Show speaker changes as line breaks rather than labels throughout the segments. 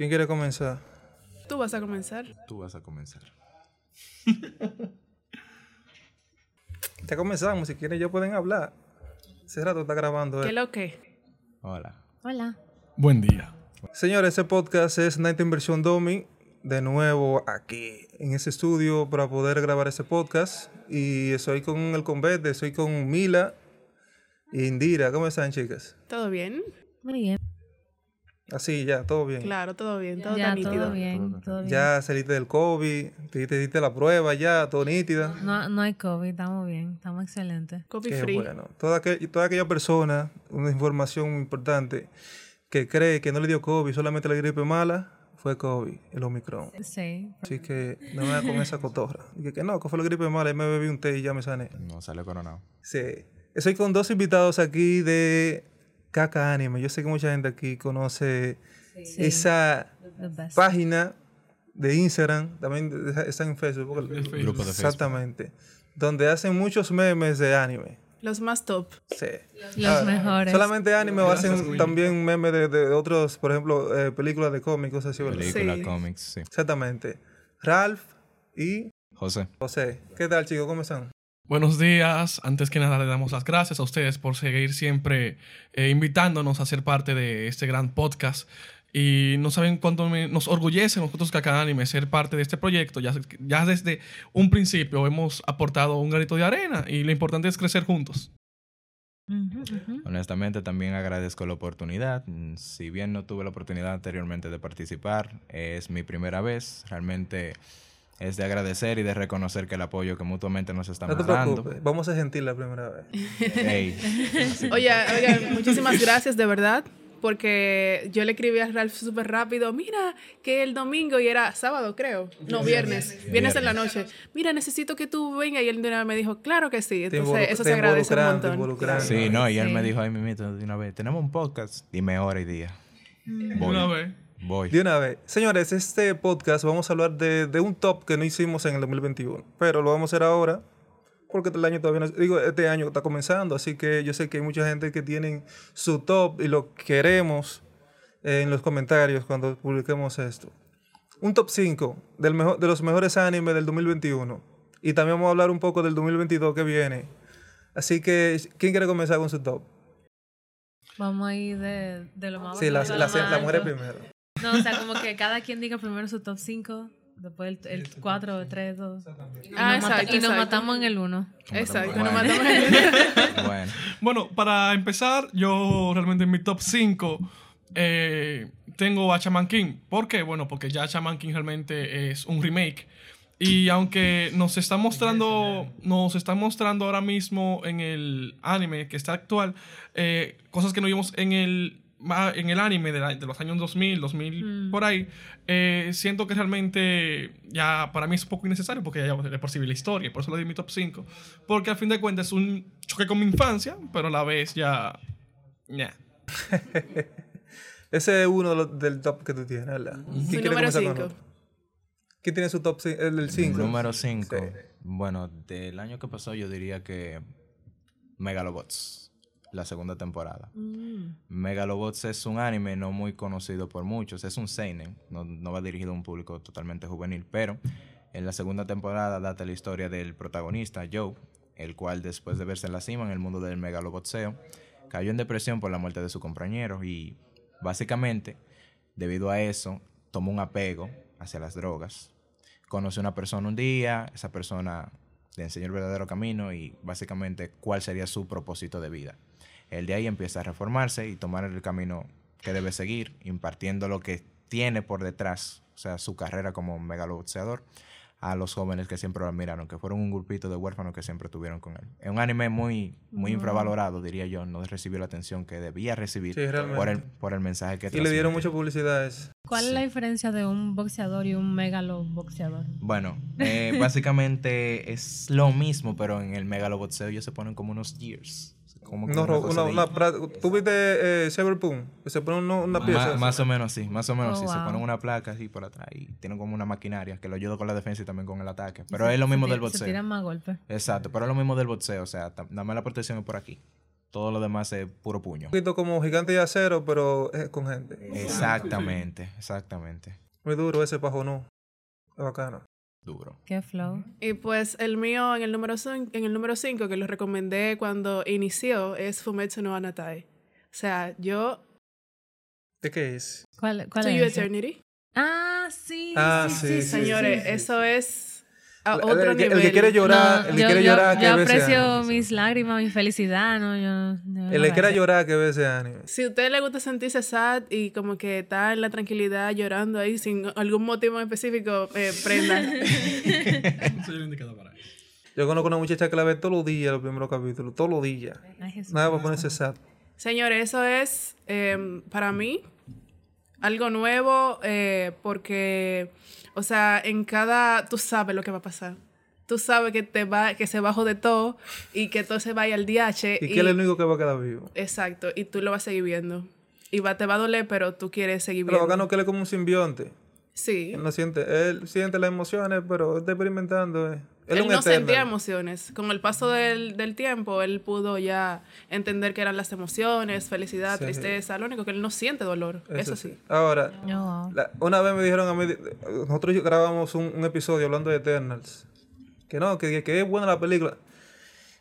¿Quién quiere comenzar?
Tú vas a comenzar.
Tú vas a comenzar.
Ya comenzamos, si quieren ya pueden hablar. Ese rato está grabando.
¿Qué lo que?
Hola.
Hola.
Buen día.
Señores, este podcast es Night Inversión Domi. De nuevo aquí en ese estudio para poder grabar este podcast. Y soy con el Convete, soy con Mila e Indira. ¿Cómo están, chicas?
¿Todo bien?
Muy bien.
Así, ya, todo bien.
Claro, todo bien, todo
ya,
está nítido.
todo bien, todo bien.
Ya saliste del COVID, te, te diste la prueba ya, todo nítida.
No, no hay COVID, estamos bien, estamos excelentes.
Coffee
Qué
free.
bueno. Toda, aquel- toda aquella persona, una información importante, que cree que no le dio COVID, solamente la gripe mala, fue COVID, el Omicron.
Sí.
Así que no me da con esa cotorra. Dije que no, que fue la gripe mala y me bebí un té y ya me sané.
No salió coronado.
Sí. Estoy con dos invitados aquí de Caca Anime. Yo sé que mucha gente aquí conoce esa página de Instagram, también de- de- está en Facebook.
Grupo de Facebook.
Exactamente. Donde hacen muchos memes de anime.
Los más top.
Sí.
Los
Ah,
mejores.
Solamente anime o hacen también memes de, de otros, por ejemplo, eh, películas de cómicos, así, ¿verdad?
Película,
Sí.
cómics, sí.
Exactamente. Ralph y
José.
José. ¿Qué tal, chicos? ¿Cómo están?
Buenos días. Antes que nada le damos las gracias a ustedes por seguir siempre eh, invitándonos a ser parte de este gran podcast. Y no saben cuánto me- nos orgullece nosotros Caca Anime ser parte de este proyecto. Ya, ya desde un principio hemos aportado un granito de arena y lo importante es crecer juntos.
Honestamente también agradezco la oportunidad. Si bien no tuve la oportunidad anteriormente de participar, es mi primera vez. Realmente es de agradecer y de reconocer que el apoyo que mutuamente nos
No
estamos
te
dando.
preocupes. Vamos a ser gentil la primera vez.
Ey, así que-
Oye, muchísimas gracias de verdad. Porque yo le escribí a Ralph súper rápido, mira, que el domingo y era sábado, creo. No, viernes. Viernes en la noche. Mira, necesito que tú vengas. Y él de una vez me dijo, claro que sí.
Te
Entonces, eso
te
se agradece un
te
montón.
involucran.
Sí, no, y él
Sí.
me dijo ahí mismo de una vez, tenemos un podcast, dime hora y día. Voy,
Una vez.
Voy.
De una vez. Señores, este podcast vamos a hablar de, de un top que no hicimos en el 2021. Pero lo vamos a hacer ahora. Porque el año todavía no, digo, este año está comenzando, así que yo sé que hay mucha gente que tienen su top y lo queremos en los comentarios cuando publiquemos esto. Un top 5 del mejor, de los mejores animes del 2021. Y también vamos a hablar un poco del 2022 que viene. Así que, ¿quién quiere comenzar con su top?
Vamos a ir de, de lo más
Sí, la, la, la,
más
mujer primero.
No, o sea, como que cada quien diga primero su top 5, después el, el 4, 3, 2. Y,
Ah,
nos
exacto,
y nos
exacto.
matamos en el 1.
Exacto,
Bueno.
no matamos
Bueno,
Bueno, para empezar, yo realmente en mi top 5 eh, tengo a Shaman King. ¿Por qué? Bueno, porque ya Shaman King realmente es un remake. Y aunque nos está mostrando, nos está mostrando ahora mismo en el anime que está actual, eh, cosas que no vimos en el, en el anime de, la- de los años 2000, 2000
Mm.
por ahí, eh, siento que realmente ya para mí es un poco innecesario porque ya de por sí vi la historia, por eso lo di mi top 5. Porque al fin de cuentas es un choque con mi infancia, pero a la vez ya... ya.
Ese es uno de los, del top que tú tienes, ¿verdad? ¿Quién
Su
quiere
número
comenzar con
5.
otro? ¿Quién tiene su top 5? El del 5.
número 5.
Sí.
Bueno, del año que pasó yo diría que Megalobots, la segunda temporada.
Mm.
Megalobots es un anime no muy conocido por muchos, es un seinen, no, no va dirigido a un público totalmente juvenil, pero en la segunda temporada data la historia del protagonista, Joe, el cual después de verse en la cima en el mundo del megalobotseo, cayó en depresión por la muerte de su compañero y básicamente, debido a eso, tomó un apego hacia las drogas. Conoció a una persona un día, esa persona le enseñó el verdadero camino y básicamente cuál sería su propósito de vida. Él de ahí empieza a reformarse y tomar el camino que debe seguir, impartiendo lo que tiene por detrás, o sea, su carrera como megaloboxeador, a los jóvenes que siempre lo admiraron, que fueron un grupito de huérfanos que siempre estuvieron con él. Es un anime muy, muy infravalorado, diría yo, no recibió la atención que debía recibir
Sí, realmente.
por, el, por el mensaje que
Y le dieron mucha publicidad a eso.
¿Cuál es la diferencia de un boxeador y un megalo boxeador?
Bueno, eh, básicamente es lo mismo, pero en el megaloboxeo ellos se ponen como unos years. Como que
No,
una
una, una ¿Tú viste eh, Cyberpunk? Que se pone uno- una pieza.
Más o menos así, más o menos
Oh,
así. Se
wow.
ponen una placa así por atrás y tienen como una maquinaria que lo ayuda con la defensa y también con el ataque. Pero es lo mismo
Se
del
ti- Se
boxeo.
tiran más golpes.
Exacto, pero es lo mismo del boxeo. O sea, más la protección es por aquí. todo lo demás es puro puño.
Un poquito como gigante de acero, pero es con gente.
Exactamente, exactamente.
Muy duro ese pajo, no. Es bacano.
Duro.
Qué flow.
Y pues el mío en el número 5, en el número 5 que lo recomendé cuando inició es Fumetsu no Anatai. O sea, yo
¿De qué es?
¿Cuál, cuál
To
es?
You? Eternity.
Ah, sí.
Ah,
sí,
sí,
sí,
sí,
Señores,
sí, sí.
eso es a
El-
otro
el, que-
nivel.
el que quiere llorar,
No,
el que
yo,
quiere
yo-
llorar,
yo
que ese
aprecio
anime.
mis lágrimas, mi felicidad, ¿no? Yo, yo
El que quiera llorar, que ve ese anime.
Si a usted le gusta sentirse sad y como que está en la tranquilidad llorando ahí sin algún motivo específico, eh, prenda.
Soy el indicado para eso.
Yo conozco una muchacha que la ve todos los días, los primeros capítulos, todos los días.
Ay.
Nada para ponerse sad.
Señores, eso es eh, para mí algo nuevo eh, porque, o sea, en cada, tú sabes lo que va a pasar. Tú sabes que te va, que se bajó de todo y que todo se vaya al DH.
Y que él es el único que va a quedar vivo.
Exacto, y tú lo vas a seguir viendo. Y va, te va a doler, pero tú quieres seguir
Pero
viendo.
bacano que él es como un simbionte.
Sí.
Él no siente, él siente las emociones, pero está experimentando. eh. Él,
no sentía
Eternal.
emociones. Con el paso del, del tiempo, él pudo ya entender que eran las emociones, felicidad,
Sí.
tristeza. Lo único que él no siente dolor. Eso, sí.
Ahora,
No.
la- una vez me dijeron a mí, nosotros grabamos un, un episodio hablando de Eternals. Que no, que, que es buena la película.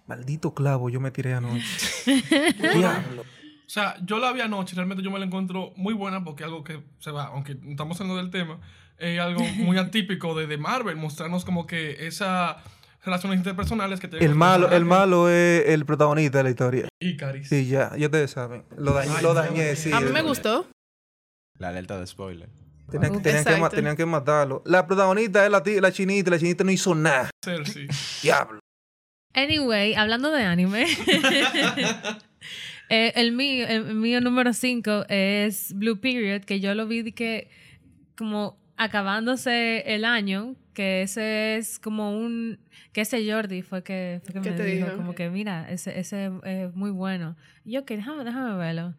Maldito clavo, yo me tiré anoche. Diablo.
O sea, yo la vi anoche, realmente yo me la encuentro muy buena porque algo que se va, aunque estamos hablando del tema, es algo muy atípico de, de Marvel, mostrarnos como que esas relaciones interpersonales que tienen
El malo, el malo es el protagonista de la historia.
Icaris.
Sí, ya, ya ustedes saben. Lo dañé,
Ay,
lo dañé, sí.
A mí me
eh,
gustó.
La alerta de spoiler.
Tenían, que, tenían matarlo. La protagonista es la, la chinita, la chinita no hizo nada.
Cersei.
Diablo.
Anyway, hablando de anime, eh, el, mío, el mío número 5 es Blue Period, que yo lo vi de que como acabándose el año, que ese es como un... que ese Jordi fue que, fue que
¿Qué
me
te
dijo,
dijo?
como que mira, ese, ese es muy bueno. Y yo que déjame, déjame verlo.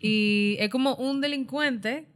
Y es como un delincuente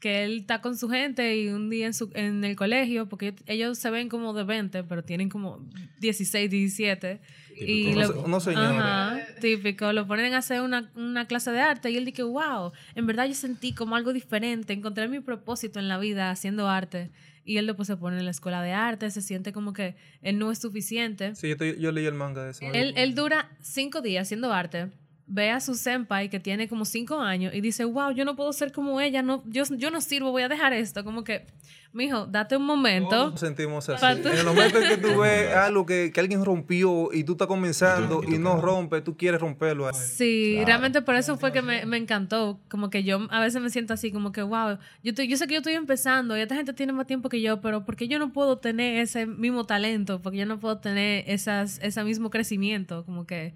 que él está con su gente y un día en, su, en el colegio, porque ellos se ven como de 20, pero tienen como 16, 17. Y
Unos-
lo-
unos señores.
Ajá, típico. Lo ponen a hacer una, una clase de arte y él dice, wow, en verdad yo sentí como algo diferente, encontré mi propósito en la vida haciendo arte. Y él después se pone en la escuela de arte, se siente como que él no es suficiente.
Sí, yo, estoy- yo leí el manga de eso.
Él, él dura cinco días haciendo arte. Ve a su senpai que tiene como cinco años y dice, wow, yo no puedo ser como ella, no, yo, yo no sirvo, voy a dejar esto. Como que, mijo, date un momento.
Nos sentimos así. En el momento en que tú ves algo que, que alguien rompió y tú estás comenzando y, no rompe, tú quieres romperlo. ahí.
Sí, realmente por eso fue que me, me encantó. Como que yo a veces me siento así, como que, wow, yo, estoy- yo sé que yo estoy empezando y esta gente tiene más tiempo que yo, pero ¿por qué yo no puedo tener ese mismo talento? Porque yo no puedo tener esas, ese mismo crecimiento. Como que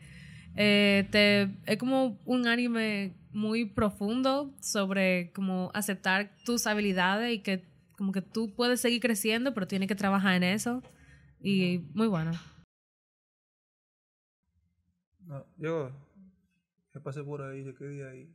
eh, te, es como un anime muy profundo sobre como aceptar tus habilidades y que como que tú puedes seguir creciendo, pero tienes que trabajar en eso. Y muy bueno.
No, yo pasé por ahí, yo quedé ahí.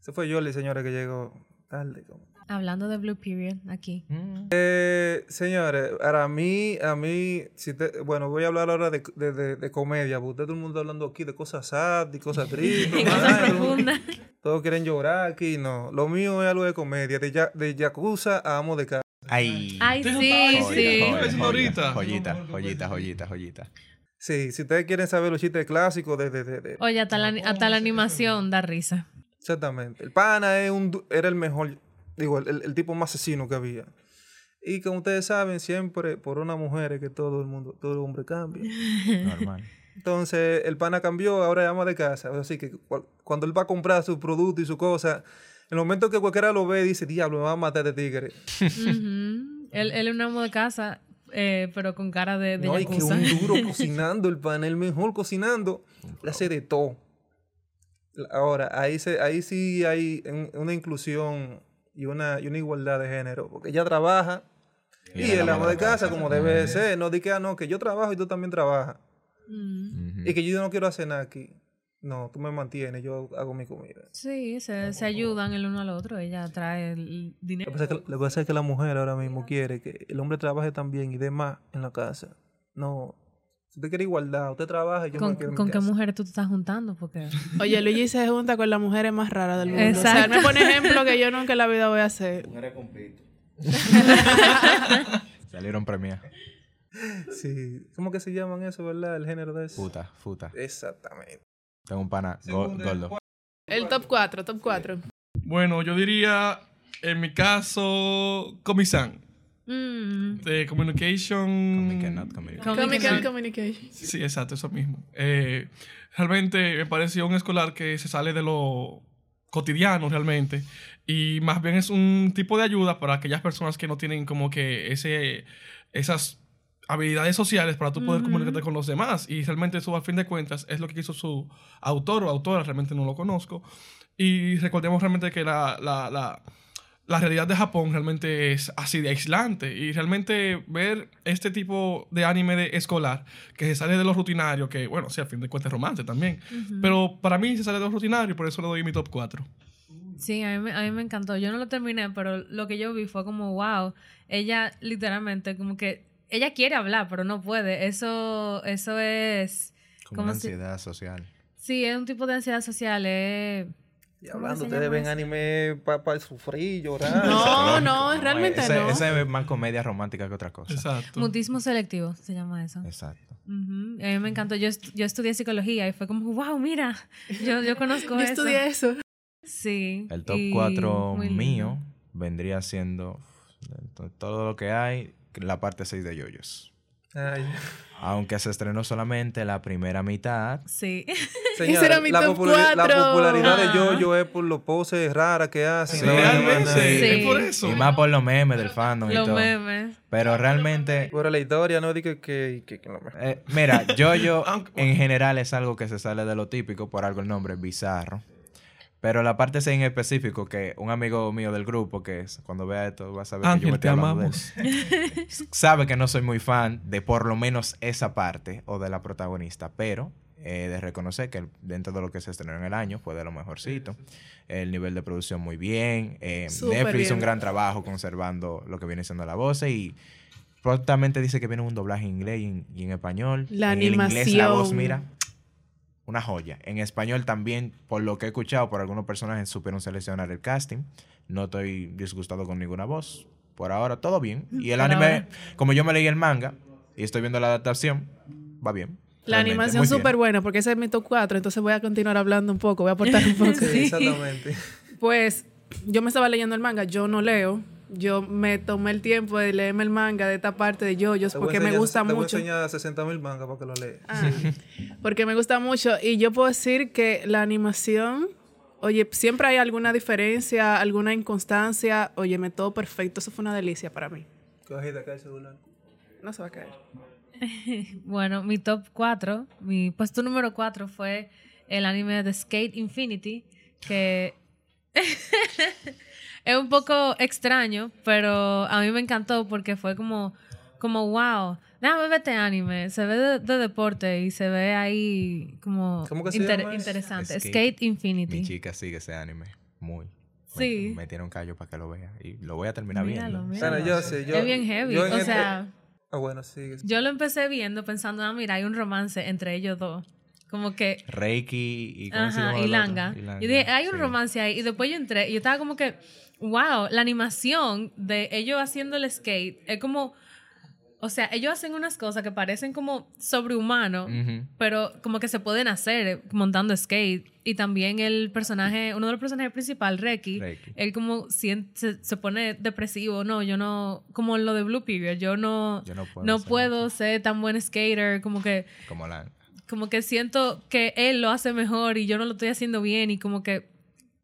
Se fue Yoli, señora, que llegó tarde. como.
Hablando de Blue Period, aquí.
Eh, señores, para mí, a mí, si te- bueno, voy a hablar ahora de, de, de- de comedia, porque todo el mundo hablando aquí de cosas sad, de cosas tristes.
Cosas profundas.
Todos quieren llorar aquí, no. Lo mío es algo de comedia, de, ya, de Yakuza a Amo de casa.
Ay.
Ay, sí, sí.
joya.
Joyita, joyita, joyita, joyita.
Sí, si ustedes quieren saber los chistes clásicos de... de, de, de-
Oye, hasta la, hasta la animación da risa.
Exactamente. El pana es un, du- era el mejor, digo, el, el tipo más asesino que había. Y como ustedes saben, siempre por una mujer es que todo el mundo, todo el hombre cambia.
Normal.
Entonces, el pana cambió, ahora es ama de casa. Así que cu- cuando él va a comprar su producto y su cosa, en el momento que cualquiera lo ve, dice, diablo, me va a matar de tigre.
Ujú. él, él es un amo de casa, eh, pero con cara de, de
no, y que un duro cocinando, el pana, el mejor cocinando, le hace de todo. Ahora, ahí, se, ahí sí hay una inclusión y una, y una igualdad de género, porque ella trabaja y, el amo de casa, como debe de ser, no di que, ah, no, que yo trabajo y tú también trabajas.
Mm.
Y que yo no quiero hacer nada aquí. No, tú me mantienes, yo hago mi comida.
Sí, se, se ayudan el uno al otro. Ella trae el
Lo
dinero.
que pasa es que, lo que pasa es que la mujer ahora mismo quiere que el hombre trabaje también y dé más en la casa. No, Si usted quiere igualdad, usted trabaja y yo
¿Con,
me quedo en mi
con qué
casa.
mujeres tú te estás juntando? Porque
Oye, Luigi se junta con las mujeres más raras del mundo. O sea, él
Exacto.
me pone ejemplo que yo nunca en la vida voy a hacer.
Salieron premias.
Sí. ¿Cómo que se llaman eso, verdad? El género de eso.
Futa, futa.
Exactamente.
Tengo un pana go- gordo.
El top 4, top 4.
Bueno, yo diría, en mi caso, Comisan.
Mm,
De Communication.
Comic and not.
Comic and-
and Communication.
Sí, exacto, eso mismo. Eh, realmente me pareció un escolar que se sale de lo cotidiano realmente y más bien es un tipo de ayuda para aquellas personas que no tienen como que ese esas habilidades sociales para tú poder comunicarte con los demás y realmente eso a fin de cuentas es lo que hizo su autor o autora, realmente no lo conozco y recordemos realmente que la, la, la, la realidad de Japón realmente es así de aislante y realmente ver este tipo de anime de escolar que se sale de lo rutinario, que bueno, sí, a fin de cuentas es romance también, pero para mí se sale de lo rutinario y por eso le doy mi top 4.
Sí, a mí, me, a mí me encantó. Yo no lo terminé, pero lo que yo vi fue como, wow, ella literalmente como que, ella quiere hablar, pero no puede. Eso, eso es,
Como
¿Cómo
una
se-
ansiedad social.
sí, es un tipo de ansiedad social. Es,
Y
¿Cómo
hablando, ustedes ven
eso?
anime para sufrir, llorar.
No, no, realmente
ese,
no.
Ese es más comedia romántica que otra cosa.
Exacto.
mutismo selectivo, se llama eso.
Exacto.
A mí me encantó. Yo, est- yo estudié psicología y fue como, wow, mira, yo, yo conozco
Yo
eso.
estudié eso.
Sí.
El top
y
4
muy lindo.
mío vendría siendo todo lo que hay, la parte 6 de Yoyos.
Ay.
Aunque se estrenó solamente la primera mitad,
Sí.
Señores,
era mi
la,
top
populari- la popularidad de. Jojo es por los poses raras que hacen.
Sí,
la vaina
realmente,
más-
Sí.
es por eso.
y más por los memes del fandom y
Los
todo.
memes.
Pero realmente,
Pero la historia no dice que, que, que no me...
eh, mira, Jojo
Aunque-
en general es algo que se sale de lo típico, por algo el nombre es bizarro. Pero la parte 6 en específico, que un amigo mío del grupo, que es- cuando vea esto va a saber que yo me
te
de
amamos.
él. sabe que no soy muy fan de por lo menos esa parte o de la protagonista, pero eh, de reconocer que dentro de lo que se estrenó en el año fue de lo mejorcito. El nivel de producción muy bien. eh, Netflix hizo un gran trabajo conservando lo que viene siendo la voz y prontamente dice que viene un doblaje en inglés y en, y en español.
La
en el inglés la voz,
animación.
mira, una joya. En español también, por lo que he escuchado, por algunos personajes supieron seleccionar el casting. No estoy disgustado con ninguna voz. Por ahora, todo bien. Y el anime,
ahora.
como yo me leí el manga y estoy viendo la adaptación, va bien.
La
Realmente,
animación súper buena, porque ese es mi top 4, entonces voy a continuar hablando un poco, voy a aportar un poco.
Sí, exactamente.
Pues yo me estaba leyendo el manga, yo no leo. Yo me tomé el tiempo de leerme el manga de esta parte de yoyos porque me gusta
te voy a
mucho.
enseñar 60 mil mangas para que lo leas.
Ah, porque me gusta mucho. Y yo puedo decir que la animación, oye, siempre hay alguna diferencia, alguna inconstancia. Óyeme, todo perfecto. Eso fue una delicia para mí.
Cogida acá el celular.
No se va a caer.
Bueno, mi top 4, mi puesto número 4 fue el anime de Skate Infinity, que es un poco extraño, pero a mí me encantó porque fue como, como wow, déjame ver este anime, se ve de, de deporte y se ve ahí como
¿Cómo que se
inter- interesante.
Skate.
Skate,
Mi
Infinity.
chica sigue ese anime. Muy.
Sí.
Me, me tiene un callo para que lo vea. Y lo voy a terminar
Míralo,
viendo.
míralo.
Bueno, yo
es bien heavy,
yo
o
este-
sea...
Ah, bueno, sí.
Yo lo empecé viendo pensando, ah, mira, hay un romance entre ellos dos. Como que
Reiki y, ¿cómo se
Ajá,
llama
y? Langa.
Y Langa,
Y dije, hay un
sí.
romance ahí. Y después yo entré y yo estaba como que, wow, la animación de ellos haciendo el skate es como, o sea, ellos hacen unas cosas que parecen como sobrehumanos,
Ujú.
pero como que se pueden hacer eh, montando skate. Y también el personaje, uno de los personajes principales, Reki,
Reiki.
él como sien- se, pone depresivo, no, yo no, como lo de Blue Period, yo no,
Yo no puedo
no
ser
puedo ser tan buen skater, como que
Como Langa.
como que siento que él lo hace mejor y yo no lo estoy haciendo bien y como que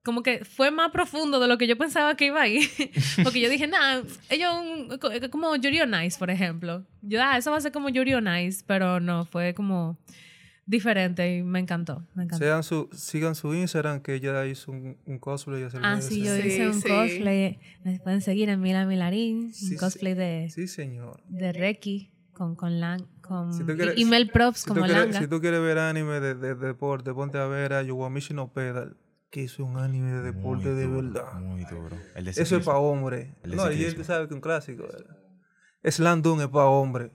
como que fue más profundo de lo que yo pensaba que iba a ir. Porque yo dije, nah, ellos un- co- como Yuri on Ice, por ejemplo. Yo, ah, eso va a ser como Yuri on Ice, pero no, fue como diferente y me encantó, me encantó.
Sigan su, sigan su Instagram, que ella hizo un, un cosplay. hace
Ah, sí, yo.
Sí,
hice un
sí.
cosplay. Me pueden seguir en Mila Milarín,
Sí,
un cosplay de,
Sí, señor.
de Reiki con, con, Lang, con
Si quieres-
Mel Props
Si
como
quieres,
Langa.
si tú quieres ver anime de, de, de deporte, ponte a ver a Yoguamichi no Pedal, que hizo un anime de deporte
Muy
de
duro,
verdad.
Muy duro. El de
Eso es para hombre.
El
No, y él
ciclismo.
sabe que es un clásico. ¿verdad? Slam Dunk es para hombre.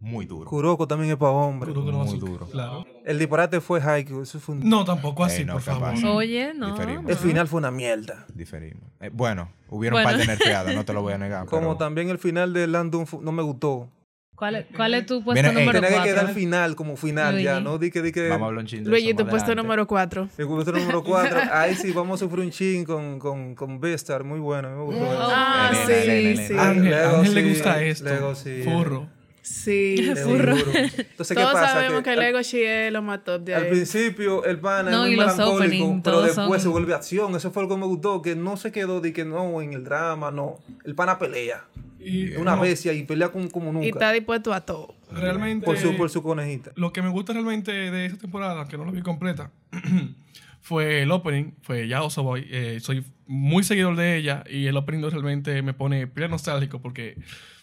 muy duro.
Kuroko también es para hombre.
Kuroko no
Muy duro.
Claro.
El disparate fue Haikyuu. Eso fue un-
No, tampoco así,
Eh, no,
por favor.
capaz.
Oye, no.
Diferimos.
El final fue una mierda.
Diferimos. Eh, bueno, hubieron un
Bueno.
par de nerfeadas, no te lo voy a negar.
Como
pero-
también el final de Landon no me gustó.
¿Cuál es, cuál es tu puesto
Mira,
número
Tenía que
cuatro?
quedar final como final ya,
Luigi.
¿no? Di que, di que
Vamos a hablar un chin de
Luigi, tu puesto
adelante.
número 4.
el puesto número 4. Ahí sí vamos a sufrir un chin con, con, con Beastar. Muy bueno, me gustó. eso.
Ah, sí, sí.
Ángel,
Lego
Ángel le
sí,
gusta esto.
Lego sí.
Furro.
Sí.
Duro. Entonces, ¿qué
Todos
pasa?
sabemos que,
al-
Lego Shie es lo más top de
Al
ahí.
principio el pana
No,
es muy melancólico,
opening,
pero después se
son-
vuelve acción. Eso fue lo que me gustó, que no se quedó de que no en el drama, no. El pana pelea.
Y
una
no,
bestia y pelea como, como
Y está
nunca.
dispuesto a todo.
realmente
Por su, por su conejita.
lo que me gusta realmente de esta temporada, que no la vi completa, fue el opening, fue Ya Osoboy. Eh, soy muy seguidor de ella y el opening realmente me pone pila nostálgico porque,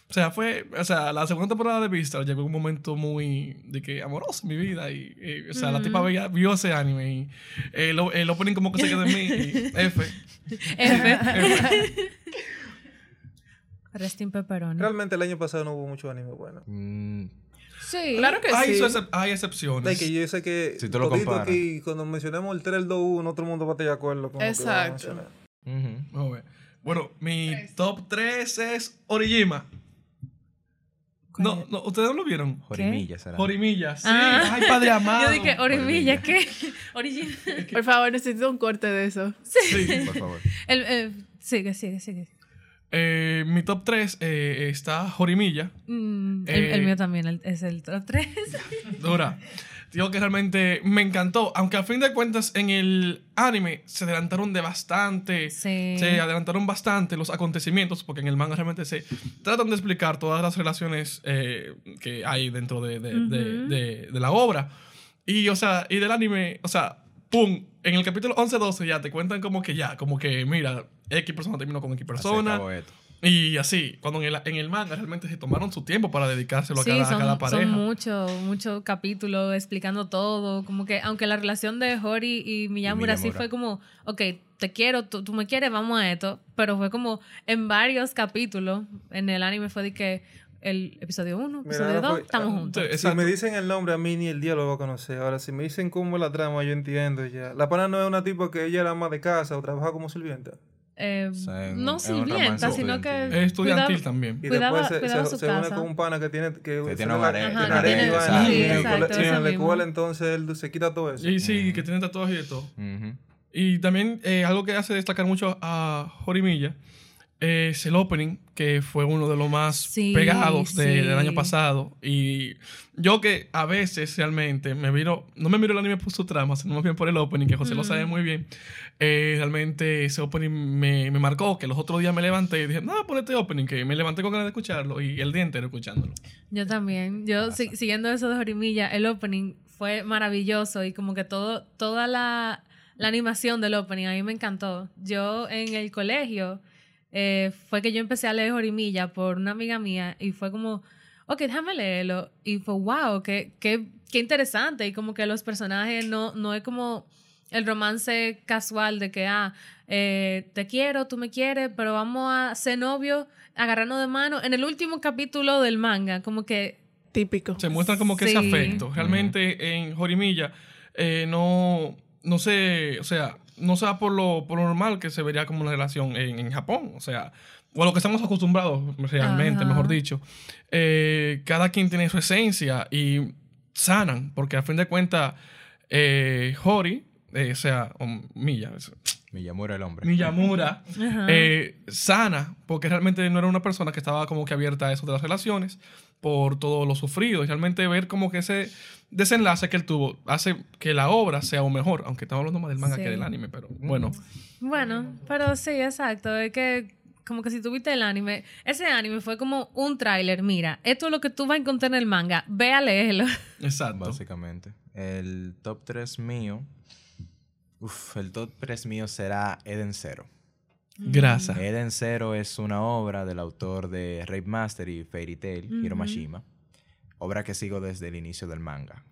o sea, fue, o sea, la segunda temporada de Vistar llegó un momento muy de que amoroso en mi vida y, y, o sea, la tipa veía, vio ese anime y el, o- el opening como que se quedó en mí y F.
F. Resting pepperoni.
Realmente el año pasado no hubo mucho anime bueno.
Mm,
Sí.
Claro que
Hay,
sí.
excep- hay excepciones.
Es que yo sé que
Si tú lo
aquí, cuando mencionemos el 3 2 1 otro mundo va a estar de acuerdo con lo que
Exacto.
ujú.
Vamos a ver. Bueno, mi top 3 es Orihima. No, no, ¿ustedes no lo vieron?
Jorimilla será.
Jorimilla, sí.
Ah.
Ay, padre amado.
Yo dije, Orimilla,
Orimilla.
¿qué? Original.
Por favor, necesito un corte de eso.
Sí.
Por favor.
El, eh, sigue, sigue, sigue.
Eh, mi top 3 está Jorimilla.
Mm, el,
Eh,
el mío también el- es el top 3.
Dura. Digo que realmente me encantó. Aunque a fin de cuentas en el anime se adelantaron de bastante.
Sí.
Se adelantaron bastante los acontecimientos. Porque en el manga realmente se tratan de explicar todas las relaciones eh, que hay dentro de, de- de la obra. Y, o sea, y del anime, o sea, ¡pum! En el capítulo 11-12 ya te cuentan como que ya, como que, mira, X persona terminó con X persona. Y así, cuando en el, en el manga realmente se tomaron su tiempo para dedicárselo a
Sí,
cada, a
son,
cada pareja.
son muchos muchos capítulos explicando todo. Como que, aunque la relación de Hori y Miyamura, sí
Miyamura.
fue como, ok, te quiero, tú, tú me quieres, vamos a esto. Pero fue como en varios capítulos. En el anime fue de que el episodio 1,
Mira,
episodio
ahora
2,
fue-
estamos
ah,
juntos.
Sí,
Si
exacto.
me dicen el nombre, a mí ni el día lo va a conocer. Ahora, si me dicen cómo es la trama, yo entiendo ya. La pana no es una tipo que ella era ama de casa o trabaja como sirvienta.
Eh,
O sea, en-
no
en
sirvienta, sino que.
Es estudiantil
cuidaba-
también.
Y
Cuidaba-
después se,
cuidaba
se,
su
se une
casa.
con un pana que tiene que,
Que tiene
se
un
la-
harén,
tiene
Ajá, que
harén
tiene-
y vaina,
sí,
y en la escuela entonces él se quita todo eso.
Y sí, que tiene tatuajes y de todo. Y también eh, algo que hace destacar mucho a Jorimilla es el opening, que fue uno de los más
Sí,
pegados de-
sí.
del año pasado. Y yo que a veces realmente me miro, no me miro el anime por su trama, sino más bien por el opening, que José lo sabe muy bien. eh, realmente ese opening me, me marcó, que los otros días me levanté y dije, no, pon este opening, que me levanté con ganas de escucharlo y el día entero escuchándolo.
Yo también. Yo si- siguiendo eso de Jorimilla, el opening fue maravilloso y como que todo, toda la, la animación del opening a mí me encantó. Yo en el colegio eh, fue que yo empecé a leer Jorimilla por una amiga mía y fue como, ok, déjame leerlo. Y fue, wow, qué, qué, qué interesante. Y como que los personajes no, no es como el romance casual de que, ah, eh, te quiero, tú me quieres, pero vamos a ser novios, agarrarnos de mano. En el último capítulo del manga, como que
Típico.
se muestra como que ese afecto. Realmente en Jorimilla eh, no, no sé, o sea, no sea por lo, por lo normal que se vería como una relación en, en Japón. O sea, o a lo que estamos acostumbrados realmente,
Ajá.
mejor dicho. Eh, cada quien tiene su esencia y sanan, porque a fin de cuentas, eh, Hori, eh, o sea, o Milla, es-
Miyamura el hombre.
Miyamura, eh, sana, porque realmente no era una persona que estaba como que abierta a eso de las relaciones por todo lo sufrido. Y realmente ver como que ese desenlace que él tuvo hace que la obra sea aún mejor, aunque estamos hablando más del manga
Sí.
que del anime, pero bueno.
Bueno, pero sí, exacto. Es que como que si tuviste el anime, ese anime fue como un tráiler. Mira, esto es lo que tú vas a encontrar en el manga. Ve a leerlo.
Exacto.
Básicamente. El top 3 mío. Uf, el top 3 mío será Eden Zero.
Grasa.
Eden Zero es una obra del autor de Rape Master y Fairy Tail, Hiro Mashima. Obra que sigo desde el inicio del manga.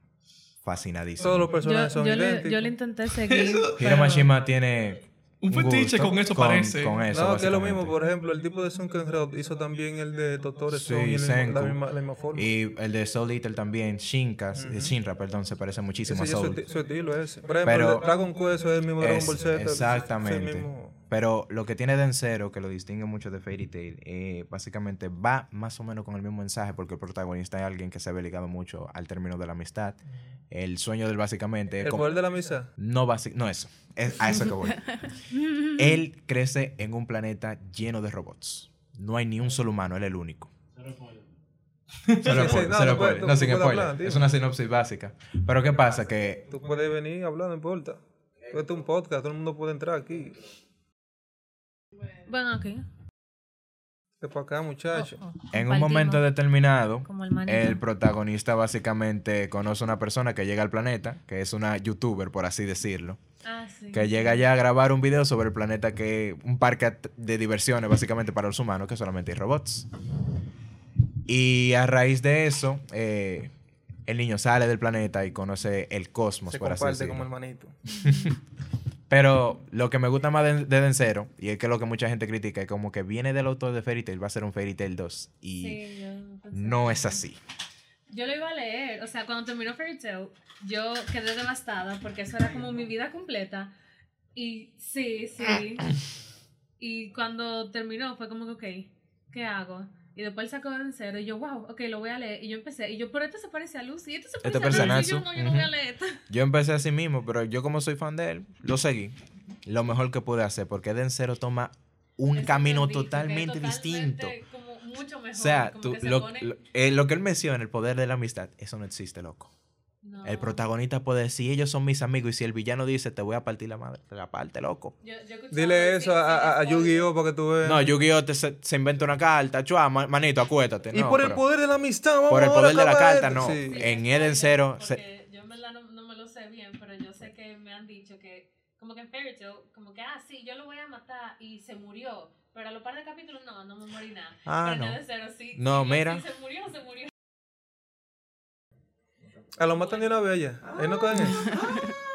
Fascinadísimo.
Todos los
Yo,
personajes son
yo le,
idénticos.
yo le intenté seguir.
Hiro
pero-
Mashima tiene
Un fetiche con eso parece.
Con eso,
No, que es lo mismo, por ejemplo, el tipo de Sunkenrod hizo también el de Doctor
Sí,
Stone y el- la, misma, la misma forma.
Y el de Soul Eater también, Shinka, eh, Shinra, perdón, se parece muchísimo
Ese
a
es
Soul.
su, su estilo ese. Por ejemplo,
Pero-
el de Dragon Quest es el mismo Dragon
Es-
Ball Z. es el
exactamente.
mismo-
Pero lo que tiene Densero, que lo distingue mucho de Fairy Tail, eh, básicamente va más o menos con el mismo mensaje, porque el protagonista es alguien que se ve ligado mucho al término de la amistad. El sueño del básicamente
El
como-
poder de la misa.
no no eso, es a eso que voy. él crece en un planeta lleno de robots. No hay ni un solo humano, él es el único. Cero
Sí, sí, no, no puede-
no, sin spoiler.
hablar.
Es una sinopsis básica. Pero ¿qué pasa? Que
Tú puedes venir a hablar, no importa. Esto es un podcast, todo el mundo puede entrar aquí.
Bueno, aquí.
Para acá, muchachos.
Oh, oh,
en un momento determinado,
el
protagonista básicamente conoce a una persona que llega al planeta, que es una youtuber, por así decirlo,
Ah, sí.
que llega ya a grabar un video sobre el planeta que un parque de diversiones básicamente para los humanos, que solamente hay robots. Y a raíz de eso, eh, el niño sale del planeta y conoce el cosmos,
Se
por así
comparte
decirlo.
como hermanito.
Pero lo que me gusta más de, de Densero, y es que lo que mucha gente critica, es como que viene del autor de Fairy Tail, va a ser un Fairy Tail 2. Y
Sí,
no es así.
Yo lo iba a leer, o sea, cuando terminó Fairy Tail, yo quedé devastada porque eso era como mi vida completa. Y sí, sí. Y cuando terminó fue como que, ok, ¿qué hago? Y después él sacó en cero y yo, wow, ok, lo voy a leer. Y yo empecé, y yo, pero esto se parece a Lucy, esto se
Este
parece a Lucy. Yo, no, yo no voy a leer esto.
Yo empecé así mismo, pero yo como soy fan de él, lo seguí. Lo mejor que pude hacer, porque Densero toma un
Eso
camino totalmente distinto.
Como mucho mejor.
O sea,
como
tú-
que se
lo,
pone-
lo- eh, lo que él menciona, el poder de la amistad, eso no existe, loco.
No.
El protagonista puede decir, ellos son mis amigos, y si el villano dice, te voy a partir la madre, te la parte, loco.
Yo- yo
Dile eso a, a, a. Yu-Gi-Oh! para que tú veas.
No, Yu-Gi-Oh! te- se, se inventa una carta, chua, ma- manito, acuéstate.
y
no,
por el poder de la amistad, vamos
por el poder de la carta, no.
Sí.
En Eden Zero, se-
yo en verdad no, no me lo sé bien, pero yo sé que me han dicho que, como que en Fairy Tail, como que, ah, sí, yo lo voy a matar y se murió. Pero a los par de capítulos no, no me morí nada.
Ah,
pero
no.
en Eden Zero sí.
No,
sí,
mira.
sí,
A lo matan de una vez allá. Ahí no caen eso.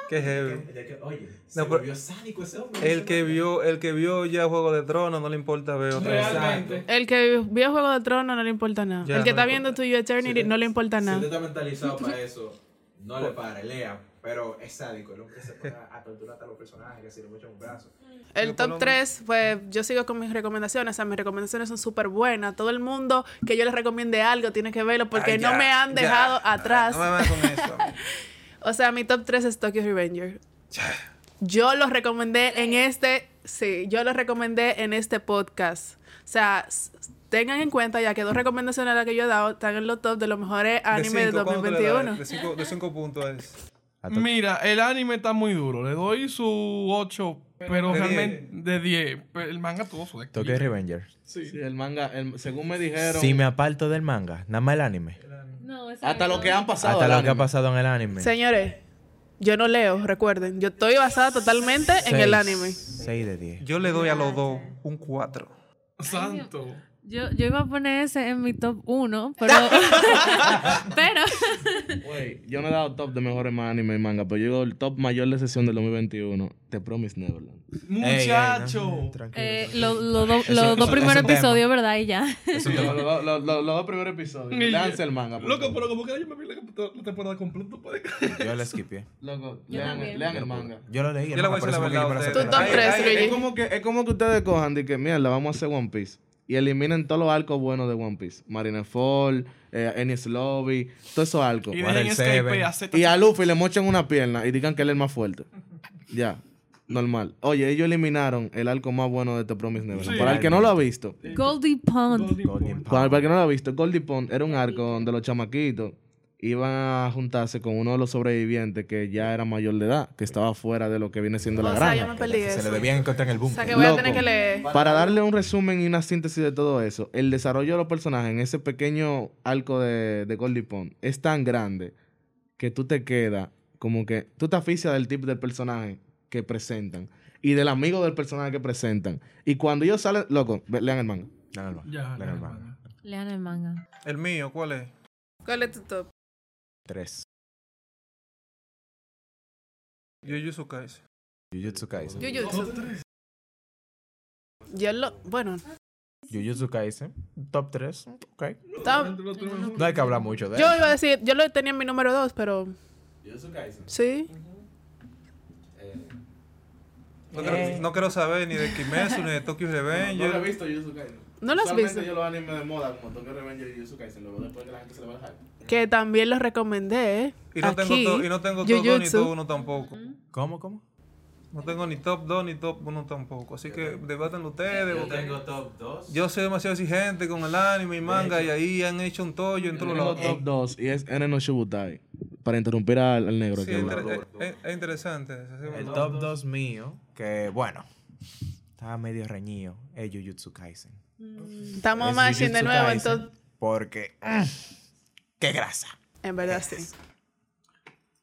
Qué heavy.
Oye,
No, pero-
sádico ese hombre.
El que vio, el que vio ya Juego de Tronos no le importa ver otra vez.
Realmente.
El que vio Juego de Tronos no le importa nada.
Ya,
el que
no
está
le
viendo. To You Eternity no le importa
Si
nada.
usted está mentalizado para eso, no le pare, lea. Pero es sádico, el hombre se pone a torturar a los personajes, que si le mochan un brazo.
El top 3, pues yo sigo con mis recomendaciones. O sea, mis recomendaciones son súper buenas. Todo el mundo que yo les recomiende algo tiene que verlo porque
Ay,
no me han
ya.
dejado atrás.
No me vas con eso.
O sea, mi top 3 es Tokyo Revenger. Yo lo recomendé en este, sí, yo lo recomendé en este podcast. O sea, tengan en cuenta ya que dos recomendaciones a las que yo he dado están en los top de los mejores animes de,
cinco, ¿cuánto le das?
2021.
De cinco, de cinco puntos es.
Mira, el anime está muy duro. Le doy su 8, pero
De
realmente de 10. Pero El manga tuvo su
Tokyo Revenger.
Sí, el manga, el- según me dijeron,
Si me aparto del manga, nada más el anime.
No,
hasta lo que han pasado.
Hasta lo que ha pasado en el anime.
Señores, yo no leo, recuerden. Yo estoy basada totalmente en el anime.
6 de 10.
Yo le doy a los dos un 4.
Santo.
Yo, yo iba a poner ese en mi top 1, pero. pero.
Güey, yo no he dado top de mejores más anime y manga, pero yo digo el top mayor de sesión del 2021, The Promised Neverland.
Muchacho.
eh, lo- lo los dos primeros episodios, ¿verdad? Y ya.
Los, dos primeros episodios. Leanse el manga. por
Loco, pero como que yo me vi la, la temporada completa. puede creer.
Yo le skipié.
Loco, lean, el manga.
Yo lo leí.
Yo le voy a decir la verdad.
Es como, que, es como que ustedes cojan de que, mierda, vamos a hacer One Piece. Y eliminen todos los arcos buenos de One Piece. Marineford, eh, Enies Lobby, todos esos arcos.
Y a Z.
Y a Luffy le mochan una pierna y digan que él es el más fuerte. Ya, normal. Oye, ellos eliminaron el arco más bueno de The Promised Neverland.
Sí.
Para el que no lo ha visto,
Goldie Pond.
Para,
Power.
para el que no lo ha visto, Goldie Pond era un arco donde los chamaquitos iban a juntarse con uno de los sobrevivientes que ya era mayor de edad, que estaba fuera de lo que viene siendo la
O sea, yo
granja.
me perdí
Se le debían encontrar en el
O
búnker.
sea, que voy a tener que leer.
Para darle un resumen y una síntesis de todo eso, el desarrollo de los personajes en ese pequeño arco de, de Goldie Pond es tan grande que tú te quedas como que tú te aficias del tipo de personaje que presentan y del amigo del personaje que presentan. Y cuando ellos salen, loco, lean el manga.
Lean el manga.
Ya,
Lean el manga.
Lean el manga.
El mío, ¿cuál es?
¿Cuál es tu top?
Tres.
Jujutsu Kaisen.
Jujutsu Kaisen.
Jujutsu. Yo lo, bueno,
Jujutsu Kaisen, top 3. Ok.
estaba-
No hay que hablar mucho de
yo iba a decir, yo lo tenía en mi número dos, pero sí.
No, quiero, no quiero saber ni de Kimetsu ni de Tokyo Revenger.
No lo he visto Jujutsu Kaisen.
¿No lo has
Usualmente
visto?
yo los animes de moda como Tokyo Revenger y Jujutsu Kaisen lo veo después que la gente se le va a dejar.
Que también lo recomendé, ¿eh?
Y no tengo,
Aquí,
to- y no tengo top 2 ni top 1 tampoco.
¿Cómo, cómo?
No tengo ni top 2 ni top 1 tampoco. Así que debaten ustedes. porque
top 2.
Yo soy demasiado exigente con el anime y manga y ahí han hecho un tollo en
Yo
todos
tengo
lados.
top 2 y es Eren no Shibutai. Para interrumpir al, al negro.
Sí,
que
inter- es- es- es interesante.
El top 2 mío, que bueno, estaba medio reñido, es Jujutsu Kaisen.
Estamos
Es
matching de nuevo, entonces,
Porque, mm, qué grasa.
en verdad sí.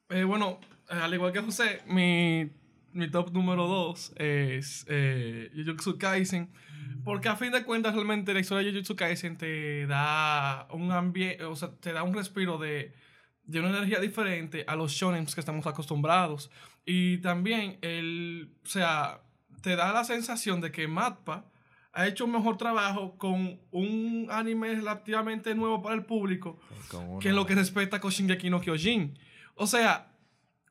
Eh, bueno, al igual que José, mi, mi top número 2 es eh, Jujutsu Kaisen. Porque a fin de cuentas, realmente la historia de Jujutsu Kaisen te da un ambiente, o sea, te da un respiro de, de una energía diferente a los shonen que estamos acostumbrados. Y también, el, o sea, te da la sensación de que Matpa ha hecho un mejor trabajo con un anime relativamente nuevo para el público que en lo que respecta con Shingeki no Kyojin. O sea,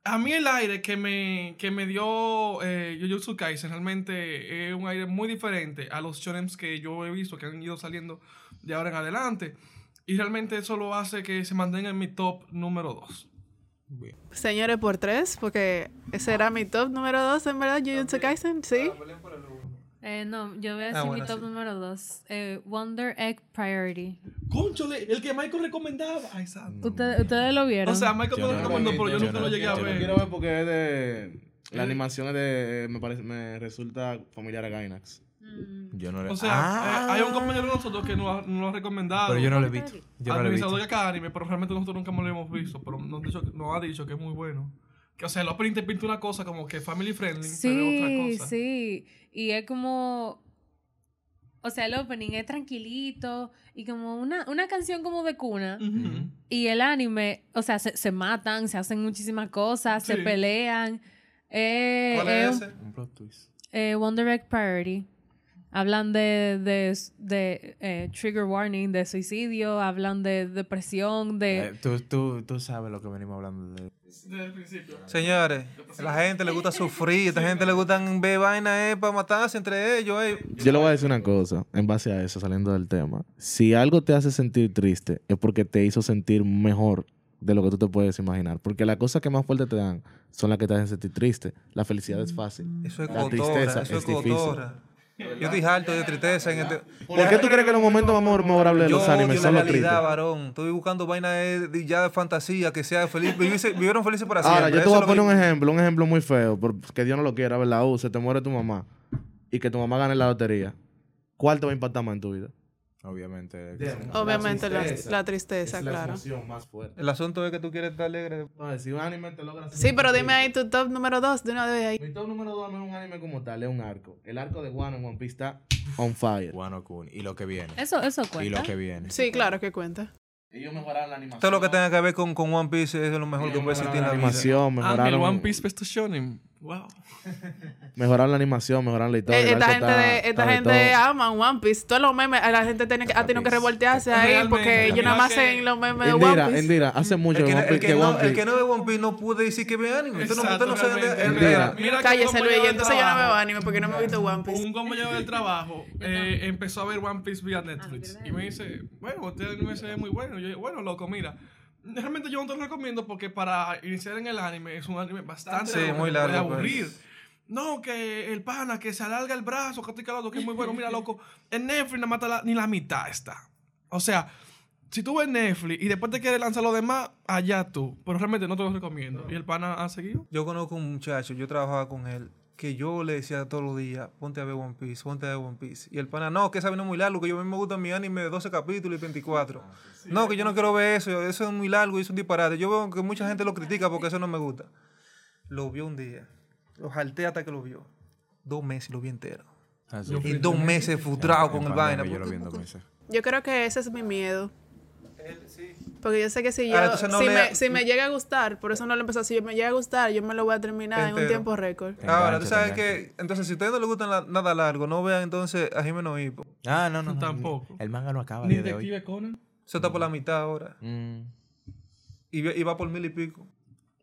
a mí el aire que me, que me dio eh, Jujutsu Kaisen realmente es un aire muy diferente a los shonems que yo he visto que han ido saliendo de ahora en adelante. Y realmente eso lo hace que se mantenga en mi top número 2.
Bien.
Señores, por tres, porque ese era mi top número dos, en verdad, Jujutsu Kaisen, sí.
Eh, no, yo voy a decir
Ah, bueno,
mi top
sí.
número 2. Eh, Wonder Egg Priority.
¡Conchole! El que Michael recomendaba. Ay, santo.
Ustedes, ustedes lo vieron.
O sea, Michael
Yo
me
no
lo recomendó, pero yo
yo
nunca
no-
lo llegué a
yo no
Lo
ver.
quiero ver porque es de. La animación es de. Me, parece, me resulta familiar a Gainax.
Mm.
Yo no le...
O sea,
Ah,
eh, hay un compañero de nosotros que nos, lo ha recomendado.
Pero yo no lo he visto. Yo no lo he visto.
de cada anime, pero realmente nosotros nunca lo hemos visto. Pero nos, ha dicho, nos ha dicho que es muy bueno. Que, o sea, el opening te pinta una cosa como que family friendly, pero es otra
Sí,
cosa.
sí. Y es como. O sea, el opening es tranquilito y como una, una canción como de cuna. Y el anime, o sea, se, se matan, se hacen muchísimas cosas, se pelean. Eh,
¿Cuál
es
ese?
Un plot twist.
eh, Wonder Egg Priority. Hablan de, de, de, eh, trigger warning, de suicidio, hablan de depresión, de...
Eh, tú, tú, tú sabes lo que venimos hablando de...
Desde el principio.
Señores, a la gente le gusta sufrir, a esta gente le gustan ver vainas eh, para matarse entre ellos. eh.
Yo le voy a decir una cosa, en base a eso, saliendo del tema. Si algo te hace sentir triste, es porque te hizo sentir mejor de lo que tú te puedes imaginar. Porque las cosas que más fuerte te dan son las que te hacen sentir triste. La felicidad es fácil.
Eso es
La
cotorra,
tristeza
eso es
es difícil.
cotorra. Yo estoy harto de tristeza en este...
¿Por qué tú crees que los momentos más memorables de los animes son
la
los tristes?
realidad, varón. Estoy buscando vainas de, de- ya de fantasía, que sea feliz. Vivieron felices para siempre.
Ahora, yo te voy a poner
que-
un ejemplo, un ejemplo muy feo, porque Dios no lo quiera, ¿verdad? Uh, se te muere tu mamá y que tu mamá gane la lotería. ¿Cuál te va a impactar más en tu vida?
Obviamente.
Obviamente la, la tristeza,
es la
claro.
emoción más fuerte.
El asunto es que tú quieres estar alegre.
No, si un anime te logra...
Sí, pero dime ahí tu top número dos de una vez ahí.
Mi top número 2 no es un anime como tal, es un arco. El arco de One en One Piece está on fire.
Wano Kun. Y lo que viene.
Eso, eso
Y
cuenta.
lo que viene.
Sí, claro que cuenta.
Ellos mejoraron la animación.
Todo lo que tenga que ver con, con One Piece es lo mejor que
Ellos
puede existir
mejoraron
en
la
la vida.
animación,
Ah, el
mejoraron,
One Piece Best Shonen. Wow.
mejoraron la animación, mejoraron la historia.
Eh,
el
esta gente,
está-
de,
está
esta gente ama One Piece. Todos los memes, la gente tiene que, ha tenido que revoltearse ahí
Realmente,
porque
mira
nada más hacen los memes de
Indira,
One Piece.
Indira, hace mucho
El
que, One
el,
Piece-
que
que
no,
One
el que no ve One Piece no puede decir que ve anime. Usted no, usted no sabe de- el-
Cállese, Luis. Entonces yo no veo anime porque no me he visto One Piece.
Un compañero del trabajo eh, empezó a ver One Piece vía Netflix y me dice, bueno, este anime se ve muy bueno. Yo, bueno, loco, mira, realmente yo no te lo recomiendo porque para iniciar en el anime es un anime bastante
Sí, muy largo, pues.
aburrir. No, que el pana, que se alarga el brazo, que estoy calado, que es muy bueno. Mira, loco, en Netflix más está la- ni la mitad está. O sea, si tú ves Netflix y después te quieres lanzar lo demás, allá tú. Pero realmente no te lo recomiendo. ¿Y el pana ha seguido?
Yo conozco un muchacho, yo trabajaba con él, que yo le decía todos los días, ponte a ver One Piece, ponte a ver One Piece. Y el pana, no, que esa vaina es muy largo, que yo a mí me gusta mi anime de 12 capítulos y 24. no, que yo no quiero ver eso, eso es muy largo y es un disparate. Yo veo que mucha gente lo critica porque eso no me gusta. Lo vio un día, lo jalté hasta que lo vio. Dos meses lo vi entero.
Así.
Y dos meses frustrado con el vaina.
Yo lo
porque-
vi en dos meses.
Yo creo que ese es mi miedo.
Sí.
Porque yo sé que si yo,
Ahora, entonces no
si,
lea-
me, si me llega a gustar, por eso no lo empezó, si me llega a gustar, yo me lo voy a terminar en un tiempo récord.
Ahora, tú sabes que, entonces, si a ustedes no les gusta la- nada largo, no vean entonces a Jimeno Hippo.
Ah, no, no, no.
Tampoco.
El manga no acaba
Ni
de.
Detective Conan.
Eso está por la mitad ahora.
Mm.
Y, va- y va por mil y pico.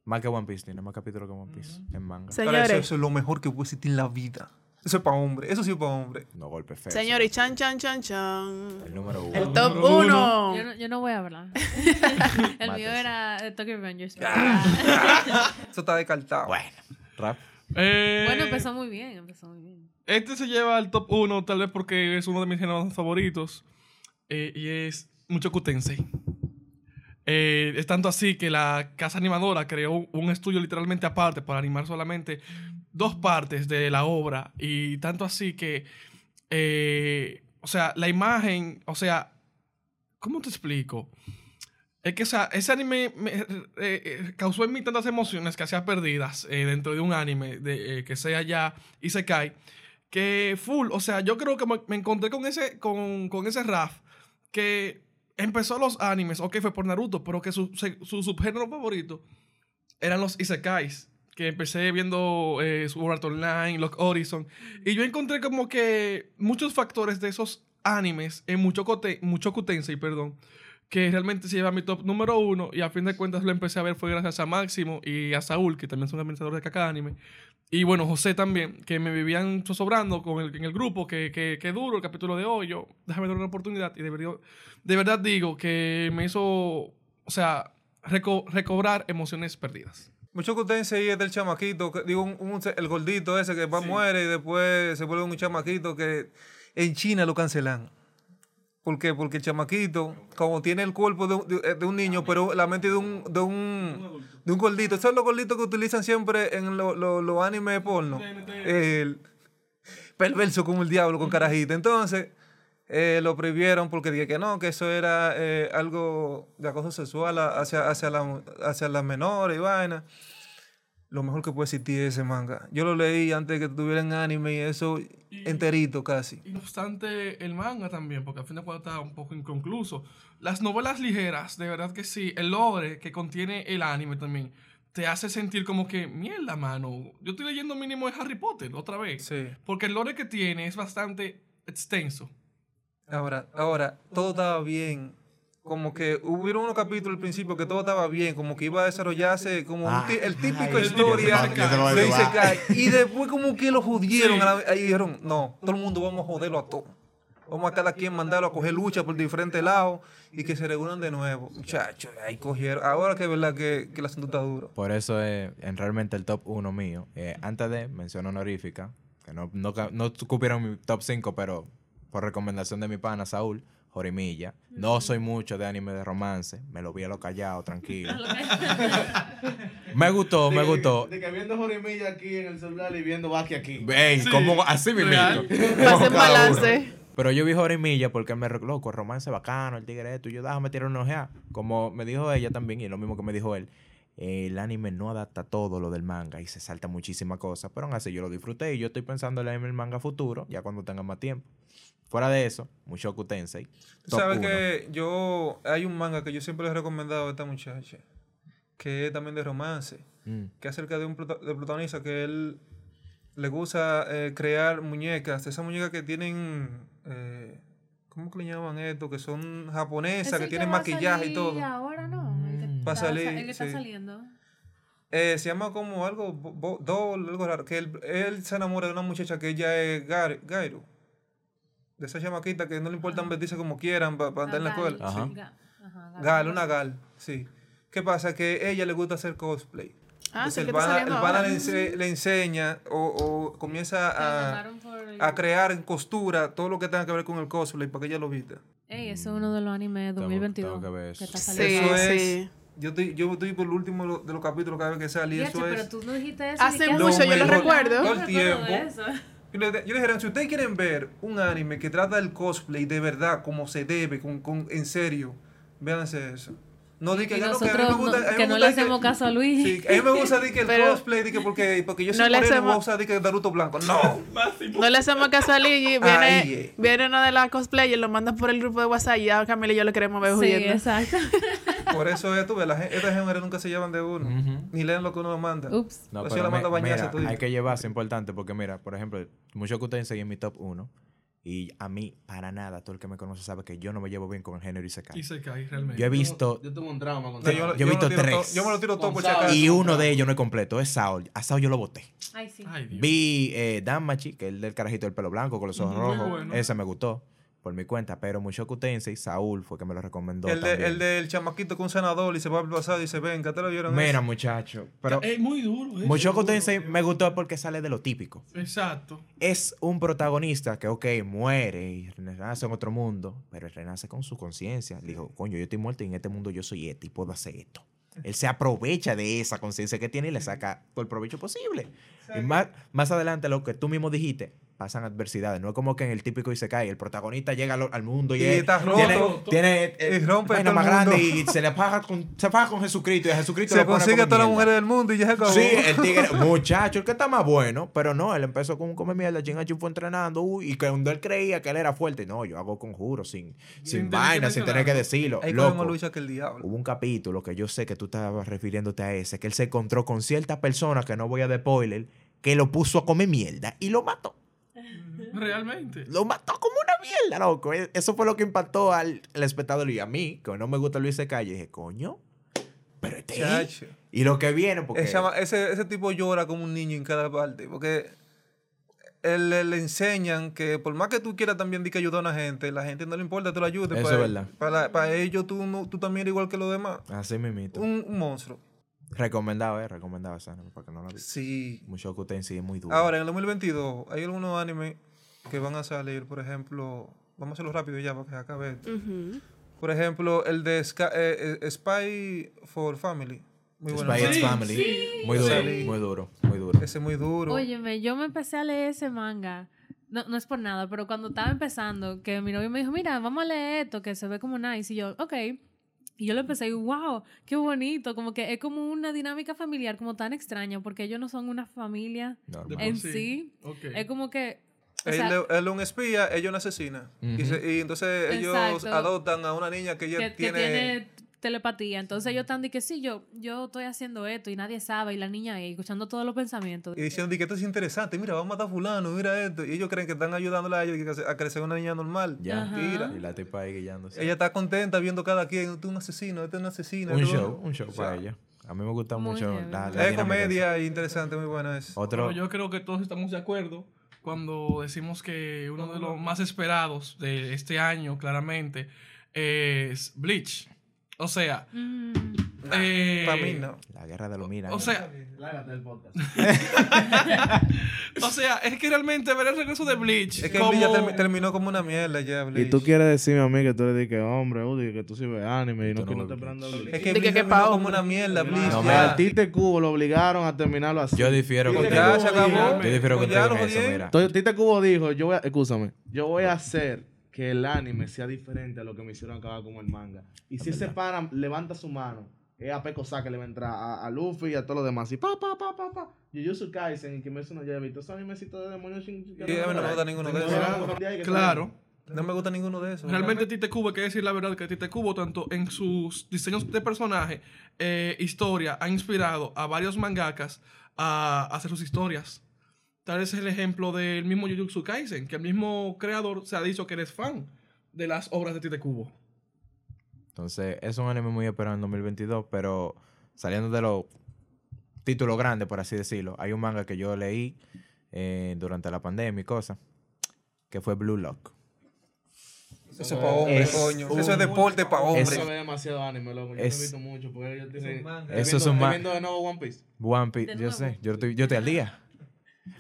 Más que One Piece, tiene más capítulos que One Piece en manga.
Se-
Ahora, eso,
Señores.
eso es lo mejor que puede existir en la vida. Eso es para hombre. Eso sí es para hombre.
No golpe feo.
Señor, y chan, chan, chan, chan.
El número uno.
El top
uno.
uno.
Yo no, yo no voy a hablar. el mío era de Tokyo pero-
Eso está descartado.
Bueno, rap.
Eh,
bueno, empezó muy bien, empezó muy bien.
Este se lleva al top 1, tal vez porque es uno de mis géneros favoritos. eh, y es mucho Tensei. Eh, es tanto así que la casa animadora creó un estudio literalmente aparte para animar solamente dos partes de la obra. Y tanto así que, eh, o sea, la imagen, o sea, ¿cómo te explico? Es que, o sea, ese anime me, eh, eh, causó en mí tantas emociones que hacía perdidas dentro de un anime de, que sea ya y se cae. Que full, o sea, yo creo que me, encontré con ese, con, con ese Raf que empezó los animes, ok, fue por Naruto, pero que su, su subgénero favorito eran los Isekais. Que empecé viendo eh, Sword Art Online, Lock Horizon. Y yo encontré como que muchos factores de esos animes en mucho, mucho Tensei, perdón, que realmente se lleva a mi top número uno. Y a fin de cuentas lo empecé a ver fue gracias a Máximo y a Saúl, que también son administradores de Caca Anime. Y bueno, José también, que me vivían sobrando con el, en el grupo, que, que, que duro el capítulo de hoy. Yo, déjame dar una oportunidad. Y de verdad, de verdad digo que me hizo, o sea, reco- recobrar emociones perdidas.
Mucho que usted es del chamaquito, que- digo, un- un- el gordito ese que va, muere y después se vuelve un chamaquito que en China lo cancelan. ¿Por qué? Porque el chamaquito, como tiene el cuerpo de, un- de- de un niño, pero la mente de un, de un, de un gordito. ¿Sabes los gorditos que utilizan siempre en los lo, los animes porno? El perverso como el diablo con carajita. Entonces, eh, lo prohibieron porque dije que no, que eso era eh, algo de acoso sexual hacia, hacia, la, hacia las menores y vaina. Lo mejor que puede existir es ese manga. Yo lo leí antes de que tuvieran anime y eso enterito casi.
Y no obstante, el manga también, porque al fin de cuentas está un poco inconcluso. Las novelas ligeras, de verdad que sí, el lore que contiene el anime también, te hace sentir como que, mierda, mano, yo estoy leyendo mínimo de Harry Potter otra vez.
Sí.
Porque el lore que tiene es bastante extenso.
Ahora, ahora, todo estaba bien. Como que hubieron unos capítulos al principio que todo estaba bien, como que iba a desarrollarse como un ti- el típico
ay,
historia de. Isekai. Y después como que lo jodieron.
Sí.
la- ahí dijeron, no, todo el mundo vamos a joderlo a todo. Vamos a cada quien mandarlo a coger lucha por diferentes lados y que se reúnan de nuevo. Muchachos, ahí cogieron. Ahora que es verdad que, que el asunto está duro.
Por eso es en realmente el top 1 mío. Eh, antes de, mención honorífica, que no, no, ca- no cupieron mi top 5, pero por recomendación de mi pana Saúl, Jorimilla. No soy mucho de anime de romance, me lo vi a lo callado, tranquilo. me gustó, me gustó.
De que viendo Jorimilla aquí en el celular y viendo Baki aquí.
Ey, como así mismo.
real.
Pase en balance.
Pero yo vi Jorimilla porque me re- loco, el romance bacano, el tigre esto, y yo déjame tirar una ojeada. Como me dijo ella también, y lo mismo que me dijo él, el anime no adapta todo lo del manga y se salta muchísimas cosas, pero aún así yo lo disfruté y yo estoy pensando en el manga futuro, ya cuando tenga más tiempo. Fuera de eso, Mushoku Tensei.
Sabes
uno.
que yo, hay un manga que yo siempre le he recomendado a esta muchacha, que es también de romance.
Mm.
que es acerca de un prota- de protagonista que él le gusta eh, crear muñecas, esas muñecas que tienen, eh, ¿cómo que le llaman esto? Que son japonesas, que tienen maquillaje y todo.
Ahora no.
Mm.
Va a salir,
El que está
sí.
saliendo.
Eh, se llama como algo, doll, algo raro, que él, él se enamora de una muchacha que ella es Gar- Gairu. De esa chamaquita que no le importa vestirse como quieran para andar en la escuela.
Ajá.
Sí.
Ga- ajá, Gal.
Gal, una Gal, sí. ¿Qué pasa? Que a ella le gusta hacer cosplay.
Ah, sí,
Entonces
que
el pana, el pana le, ense- le enseña o, o comienza a,
el-
a crear en costura todo lo que tenga que ver con el cosplay para que ella lo vista.
Ey, eso es uno de los animes
Tengo-
2022
tengo que ver eso.
está
Sí,
saliendo.
Eso es-
sí.
Yo estoy, yo estoy por el último de los- de los capítulos cada vez que sale y
Diache,
eso
pero
es...
tú no dijiste eso.
Hace
que
mucho, yo lo recuerdo.
Todo el
No recuerdo de
tiempo. Yo le, yo le dijeron, si ustedes quieren ver un anime que trata del cosplay de verdad, como se debe, con, con, en serio, véanse eso. No, di que,
Y
ya no, que a mí
nosotros
me gusta- a mí
no-
me
que no
gusta
le hacemos caso a Luis.
Sí, a mí me gusta di que el
Pero-
cosplay, di que porque, porque yo soy
No
moreno y voy a
hacemos-
usar di que Naruto blanco. No.
No le hacemos caso a Luigi. Viene,
Ay, eh.
viene uno de las cosplayers, lo mandan por el grupo de WhatsApp y ya Camila y yo lo queremos ver
Sí,
huyendo.
exacto.
Por eso es, tú ves, la gen- estas géneros nunca se llevan de uno. Ni leen lo que uno manda.
Ups.
No, pero
yo la mando a
me-
bañarse
mira, hay que llevarse importante porque mira, por ejemplo, mucho que ustedes enseñan en mi top 1 y a mí para nada, todo el que me conoce sabe que yo no me llevo bien con el género y se cae.
Y se cae realmente.
Yo he visto
Yo tuve un trauma con
Sí,
yo
lo-
he
me
visto tres.
yo me lo tiro todo por
y uno de ellos no es completo, es Saul. A Saul yo lo boté.
Ay, sí.
Ay.
Vi eh, Danmachi, que es el del carajito del pelo blanco con los ojos rojos.
bueno.
Ese me gustó por mi cuenta, pero Mushoku Tensei, Saúl fue que me lo recomendó
El, de- el del chamaquito con un senador y se va al pasado y dice, venga, ¿te lo vieron?
Mira,
eso?
muchacho, pero
Es muy duro. es duro.
Tensei me gustó porque sale de lo típico.
Exacto.
es un protagonista que, ok, muere y renace en otro mundo, pero él renace con su conciencia. Dijo, coño, yo estoy muerto y en este mundo yo soy este y puedo hacer esto. Él se aprovecha de esa conciencia que tiene y le saca todo el provecho posible. Y más, más adelante, lo que tú mismo dijiste, pasan adversidades. No es como que en el típico Isekai, el protagonista llega al, al mundo y,
Y
es-
está
tiene,
roto.
tiene eh,
Y rompe
vaina más grande y se le paga con, se paga con Jesucristo y a Jesucristo
Se
a
consigue a todas las mujeres del mundo y ya se acabó.
Sí, el tigre, muchacho, el que está más bueno, pero no, él empezó con un come mierda, Chingachu fue entrenando, uy, y cuando él creía que él era fuerte, no, yo hago conjuros sin, sin, vaina, sin tener que decirlo.
Cogemos
Loco,
lucha que el diablo.
hubo un capítulo que yo sé que tú estabas refiriéndote a ese, que él se encontró con cierta persona, que no voy a spoiler, que lo puso a comer mierda y lo mató.
Realmente.
Lo mató como una mierda, loco. E- Eso fue lo que impactó al, al espectador y a mí, que no me gusta Luis Calle. Dije, coño, pero este.
Chacho.
Y lo que viene, porque...
Ese, ese, ese tipo llora como un niño en cada parte. Porque él, le, le enseñan que por más que tú quieras también di que ayudar a una gente, la gente no le importa, tú la ayudes.
Eso
para,
es verdad.
Para, para ellos tú, no- tú también eres igual que los demás.
Así mismito.
Un, un monstruo.
Recomendado, eh, recomendado esa anime, para que no vi.
Sí.
Mushoku Tensei es muy duro.
Ahora, en el 2022, hay algunos animes que van a salir, por ejemplo, vamos a hacerlo rápido ya para que acabe esto. Por ejemplo, el de eh, eh, Spy for Family. Muy bueno.
Spy
Sí,
Family. Muy duro,
Sí.
muy duro, muy duro.
Ese es muy duro.
Óyeme, yo me empecé a leer ese manga. No, no es por nada, pero cuando estaba empezando, que mi novio me dijo, mira, vamos a leer esto, que se ve como nice. Y yo, ok. Y yo lo empecé y, wow, qué bonito. Como que es como una dinámica familiar, como tan extraña, porque ellos no son una familia
Normal.
En
sí.
Es como que... o
él,
sea,
él es un espía, ella es una asesina. y, se- y entonces ellos
Exacto.
adoptan a una niña que ella
que, que
tiene...
tiene telepatía. Entonces ellos están de que sí, yo, yo estoy haciendo esto y nadie sabe, y la niña ahí, escuchando todos los pensamientos.
Y diciendo "Di que esto es interesante, mira, vamos a matar a fulano, mira esto. Y ellos creen que están ayudándole a ella a crecer una niña normal.
Ya.
Mira.
Y la tipa ahí guillándose.
Ella está contenta viendo cada quien, este es un asesino, este es un asesino.
un
este es
show, un show para ella. A mí me gusta
Muy
mucho
heavy.
la, la
Es comedia y interesante, muy buena es.
Otro,
yo creo que todos estamos de acuerdo cuando decimos que uno de los más esperados de este año, claramente, es Bleach. O sea,
Mm,
eh,
Para mí no.
la guerra de los minas.
O sea,
Lárgate del podcast.
o sea, es que realmente ver el regreso de Bleach
Es que
como...
ya terminó como una mierda ya,
Y
Bleach.
tú quieres decirme a mí que tú eres de que hombre, Udi, que tú sí ves anime y no que
no
te Bleach.
Es que
que
Bleach
qué
terminó
pa'
como una mierda, Bleach.
No,
Tite Cubo lo obligaron a terminarlo así.
yo difiero
Y
contigo.
ya se acabó.
Yo difiero contigo en eso, mira.
Tite Cubo dijo, yo voy a, escúchame, yo voy a hacer que el anime sea diferente a lo que me hicieron acabar como el manga. Y si ese pana levanta su mano, es a Peko que le va a entrar a, a Luffy y a todos los demás. Y pa, pa, pa, pa, pa. Jujutsu Kaisen y Kimetsu no Yaiba y todos esos animecitos de demonios.
Y a mí no me gusta ninguno de esos.
Claro.
No me gusta ninguno de esos.
Realmente Tite Kubo, hay que decir la verdad que Tite Kubo, tanto en sus diseños de personaje, eh, historia, ha inspirado a varios mangakas a hacer sus historias. Tal vez es el ejemplo del mismo Jujutsu Kaisen, que el mismo creador se ha dicho que eres fan de las obras de Tite Kubo.
Entonces, es un anime muy esperado en 2022, pero saliendo de los títulos grandes, por así decirlo, hay un manga que yo leí eh, durante la pandemia y cosas, que fue Blue Lock.
Eso es para hombres,
Es
coño.
un-
Eso es deporte para hombres.
Eso ve demasiado anime, loco. Yo
Es-
no he visto mucho porque ellos tienen...
manga.
Eso es un
viendo-
ma-
estoy viendo de nuevo One Piece.
One Piece, yo sé, yo estoy, yo estoy al día.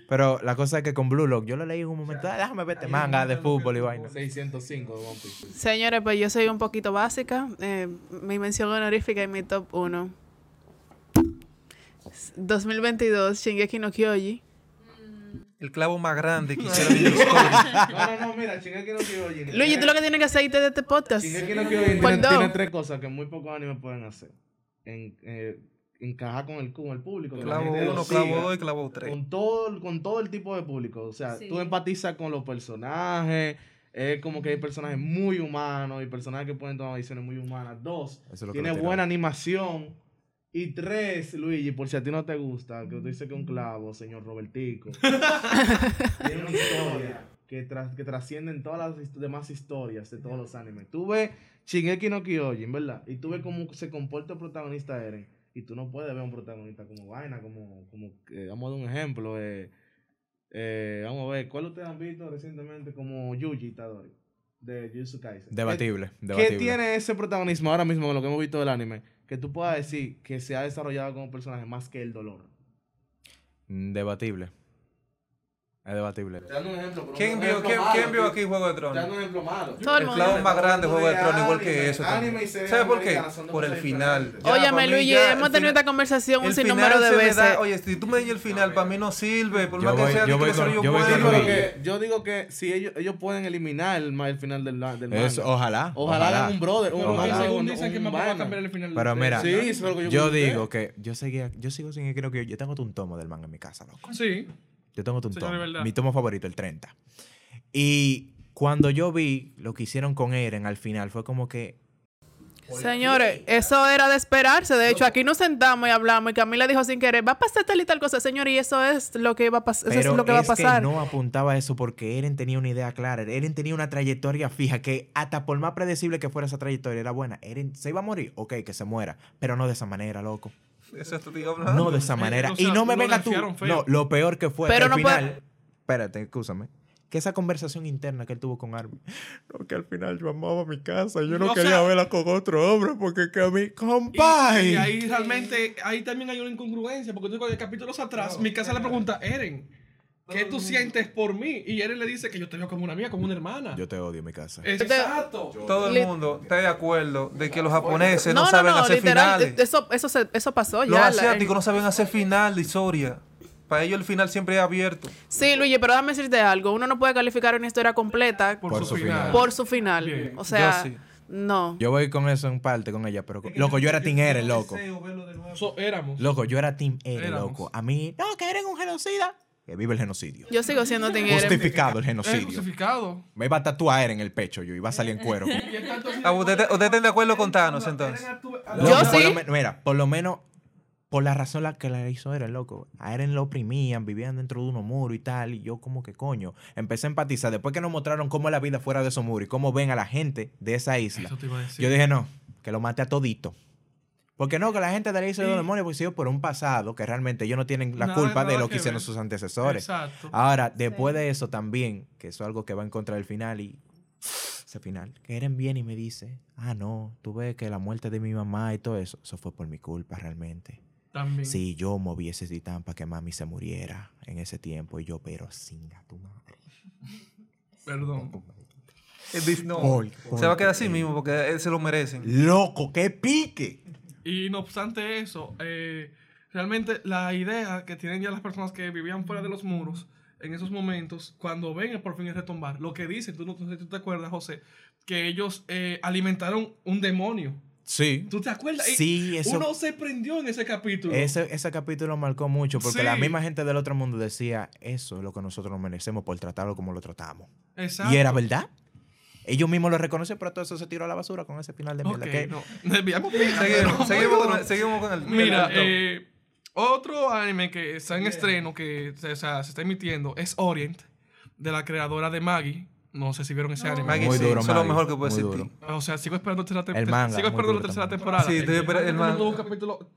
Pero la cosa es que con Blue Lock, yo lo leí en un momento, "Ah, déjame ver este manga de fútbol y vaina.
605 de One Piece.
Señores, pues yo soy un poquito básica. Eh, mi mención honorífica y mi top 1. 2022, Shingeki no Kyoji.
El clavo más grande que hicieron.
No, no, no, mira, Shingeki no Kyojin.
Luigi, tú lo que tienes que hacer de este podcast.
Shingeki no tiene,
dos.
tiene tres cosas que muy pocos animes pueden hacer. En, eh, encajar con el, con el público.
Clavo 1, clavo. 2 y clavo 3.
con todo, con todo el tipo de público. O sea,
Sí.
tú empatizas con los personajes. Es como que hay personajes muy humanos y personajes que pueden tomar decisiones muy humanas. Dos, tiene buena animación. Y tres, Luigi, por si a ti no te gusta, que tú dices que es un clavo, señor Robertico. tiene una historia que, tras- que trasciende en todas las hist- demás historias de todos los animes. Tú ves Shingeki no Kyojin, ¿verdad? Y tú ves cómo se comporta el protagonista Eren. Y tú no puedes ver a un protagonista como vaina, como, como eh, vamos a dar un ejemplo. eh, eh, vamos a ver, ¿cuál ustedes han visto recientemente como Yuji Itadori? De Jujutsu Kaisen.
Debatible,
¿Qué,
debatible.
¿Qué tiene ese protagonismo ahora mismo con lo que hemos visto del anime? Que tú puedas decir que se ha desarrollado como personaje más que el dolor.
Mm, Debatible. Es debatible.
Te dando un ejemplo. pero
¿Quién
un
vio,
ejemplo
quién,
malo,
quién vio aquí Juego de
dando
Tronos?
un ejemplo malo.
Todo el
El
mundo.
clavo más grande de Juego de Tronos, igual que eso. ¿Sabes por qué? Por el final.
Óyame, Luigi, hemos tenido esta conversación un sinnúmero de
me
veces.
da- oye, si tú me dices el final, para mí no sirve. Por
Yo
más que sea
yo yo
digo que si ellos, ellos pueden eliminar el, final del, manga.
Ojalá.
Ojalá hagan un brother,
según dicen que va a cambiar el final.
Pero mira,
yo
digo que yo seguía, yo sigo sin creo que yo, yo tengo un tomo del manga en mi casa, loco.
Sí.
Yo tengo un
Señor.
Mi tomo favorito, el 30. Y cuando yo vi lo que hicieron con Eren al final, fue como que
Señores, eso era de esperarse. De hecho, aquí nos sentamos y hablamos y Camila dijo sin querer, va a pasar tal y tal cosa, señor, y eso es lo que va a pasar. Eso es lo que va a
es
pasar.
que no apuntaba a eso porque Eren tenía una idea clara. Eren tenía una trayectoria fija que hasta por más predecible que fuera esa trayectoria era buena. Eren se iba a morir, ok, que se muera, pero no de esa manera, loco.
Eso hablando.
No de esa manera.
o sea,
y no me
lo
venga tú.
feo.
No, lo peor que fue
Pero
que al
no puede-
final. Espérate, escúchame. Que esa conversación interna que él tuvo con Armin. No, que al final yo amaba mi casa. Yo no quería
sea-
verla con otro hombre porque que a mí.
Y,
¡Compay!
y ahí realmente, ahí también hay una incongruencia, porque tú con capítulos atrás, mi casa le pregunta, Eren, ¿qué tú sientes por mí? Y Eren le dice que yo te veo como una amiga, como una hermana.
Yo te odio mi casa.
Exacto.
Todo el mundo está de acuerdo de que los japoneses no,
no, no,
saben
no,
hacer
literal,
finales.
eso, eso, se- eso pasó
Los
ya. la-
asiáticos no saben hacer final de historia. Para ellos el final siempre es abierto.
Sí, Luigi, pero déjame decirte algo. Uno no puede calificar una historia completa por,
Por,
Por
su
su
final.
final.
su final.
Bien.
O sea,
Yo sí.
no.
Yo voy con eso en parte con ella, pero loco, yo era Team Eren, loco.
So, éramos.
Loco, yo era Team Eren,
Éramos.
loco. A mí, no, que Eren es un genocida. Que vive el genocidio.
Yo sigo siendo Team Eren.
Justificado el genocidio.
justificado.
Me iba a tatuar Eren en el pecho yo, iba a salir en cuero.
Ah, ¿Ustedes ustedes están de acuerdo con Thanos entonces?
Yo
por
sí.
lo mira, por lo menos, por la razón la que la hizo Eren, loco. A Eren lo oprimían, vivían dentro de unos muros y tal. Y yo, como que coño, empecé a empatizar. Después que nos mostraron cómo es la vida fuera de esos muros y cómo ven a la gente de esa isla.
Eso te iba a decir.
Yo dije, no, que lo mate a todito. Porque no, que la gente de la isla de los demonios, pues sí, por un pasado que realmente ellos no tienen la
Nada-
culpa de lo
que
que hicieron
ver.
sus antecesores.
Exacto.
Ahora, después de eso también, que eso es algo que va en contra del final y ese final, que Eren viene y me dice, ah, no, tú ves que la muerte de mi mamá y todo eso, eso fue por mi culpa realmente.
También.
Si yo moví ese titán para que mami se muriera en ese tiempo y yo, pero singa tu madre.
Perdón.
No,
Por-
se va a quedar así mismo porque él se lo merecen.
Loco, qué pique.
Y no obstante eso, eh, realmente la idea que tienen ya las personas que vivían fuera de los muros en esos momentos, cuando ven por fin el retombar, lo que dicen, tú no sé si tú te acuerdas, José, que ellos eh, alimentaron un demonio.
Sí.
¿Tú te acuerdas?
Sí, eso.
Uno se prendió en ese capítulo.
Ese, ese capítulo marcó mucho porque
Sí.
la misma gente del otro mundo decía, eso es lo que nosotros nos merecemos por tratarlo como lo tratamos.
Exacto.
Y era verdad. Ellos mismos lo reconocen, pero todo eso se tiró a la basura con ese final de mierda. Que-
no.
Seguimos, seguimos, con, seguimos con el.
Mira,
el-
eh, otro anime que está en estreno, que se, o sea, se está emitiendo, es Orient, de la creadora de Maggie. No sé si vieron ese anime.
Maggie,
Muy
sí,
duro,
eso es lo mejor que puede existir.
O sea, sigo esperando tercera tem-
El manga,
Sigo esperando la tercera temporada.
Sí, estoy esperando el
manga. capítulo.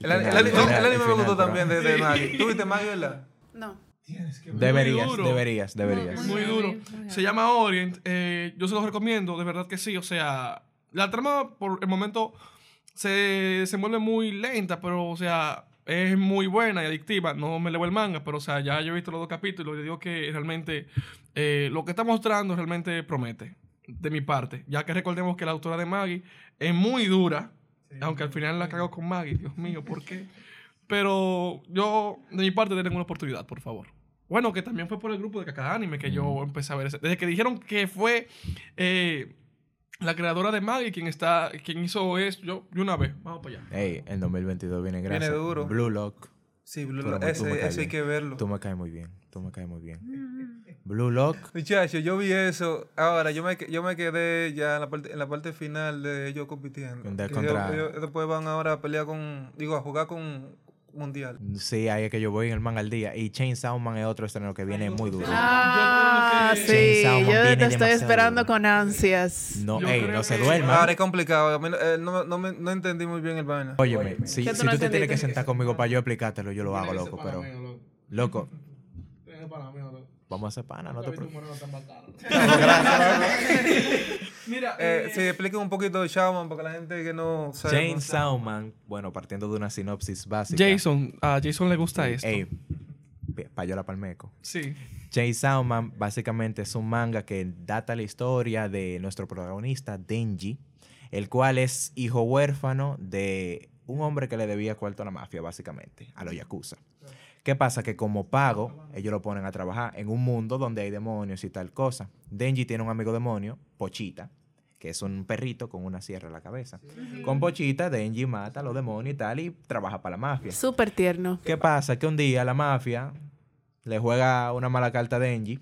El, el- el- el- el
el
anime me gustó también de, de Maggie. ¿Tú viste Maggie, verdad?
No.
Deberías,
duro.
deberías, deberías.
Muy duro. Se llama Orient. eh, yo se los recomiendo, de verdad que sí. O sea, la trama por el momento se, se vuelve muy lenta, pero, o sea, es muy buena y adictiva. No me leo el manga, pero, o sea, ya yo he visto los dos capítulos y digo que realmente eh, lo que está mostrando realmente promete, de mi parte. Ya que recordemos que la autora de Maggie es muy dura, aunque al final la cago con Maggie. Dios mío, ¿por qué? Pero yo, de mi parte, denle una oportunidad, por favor. Bueno, que también fue por el grupo de Caca Anime que yo empecé a ver ese. Desde que dijeron que fue eh, la creadora de Maggie quien está, quien hizo eso, yo, de una vez, vamos para allá.
Ey, el 2022 viene gracias.
duro.
Blue Lock.
Sí, Blue Lock, ese, ese hay que verlo.
Tú me caes muy bien. Tú me caes muy bien. Blue Lock.
Muchachos, yo vi eso. Ahora, yo me, yo me quedé ya en la parte, en la parte final de ellos compitiendo.
De
Que
contra-
ellos- ellos después van ahora a pelear con. Digo, a jugar con Mundial.
Sí, ahí es que yo voy en el man al día. Y Chainsaw Man es otro estreno que viene muy duro.
Ah,
Yo creo
sí.
que-
Yo te estoy esperando
duro.
con ansias.
No, ey, no se duerman.
Ahora es complicado. A mí no- eh, no, no, me- no entendí muy bien el vaina.
Óyeme, si,
¿Qué tú
si
no
tú te tienes que sentar conmigo para yo explicártelo, yo lo hago, loco. Pero,
loco, Tiene ese pana mío, loco.
Vamos a hacer pana, no te preocupes.
Mira,
Eh,
eh,
sí, expliquen un poquito de Shaman para que la gente que no sabe.
Chainsaw Man, bueno, partiendo de una sinopsis básica.
Jason, a Jason le gusta esto.
Ey, payola palmeco.
Sí.
Chainsaw Man básicamente es un manga que data la historia de nuestro protagonista, Denji, el cual es hijo huérfano de un hombre que le debía cuarto a la mafia, básicamente, a los Yakuza. ¿Qué pasa? Que como pago, ellos lo ponen a trabajar en un mundo donde hay demonios y tal cosa. Denji tiene un amigo demonio, Pochita, que es un perrito con una sierra en la cabeza. Con Pochita, Denji mata a los demonios y tal y trabaja para la mafia.
Súper tierno.
¿Qué pasa? Que un día la mafia le juega una mala carta a Denji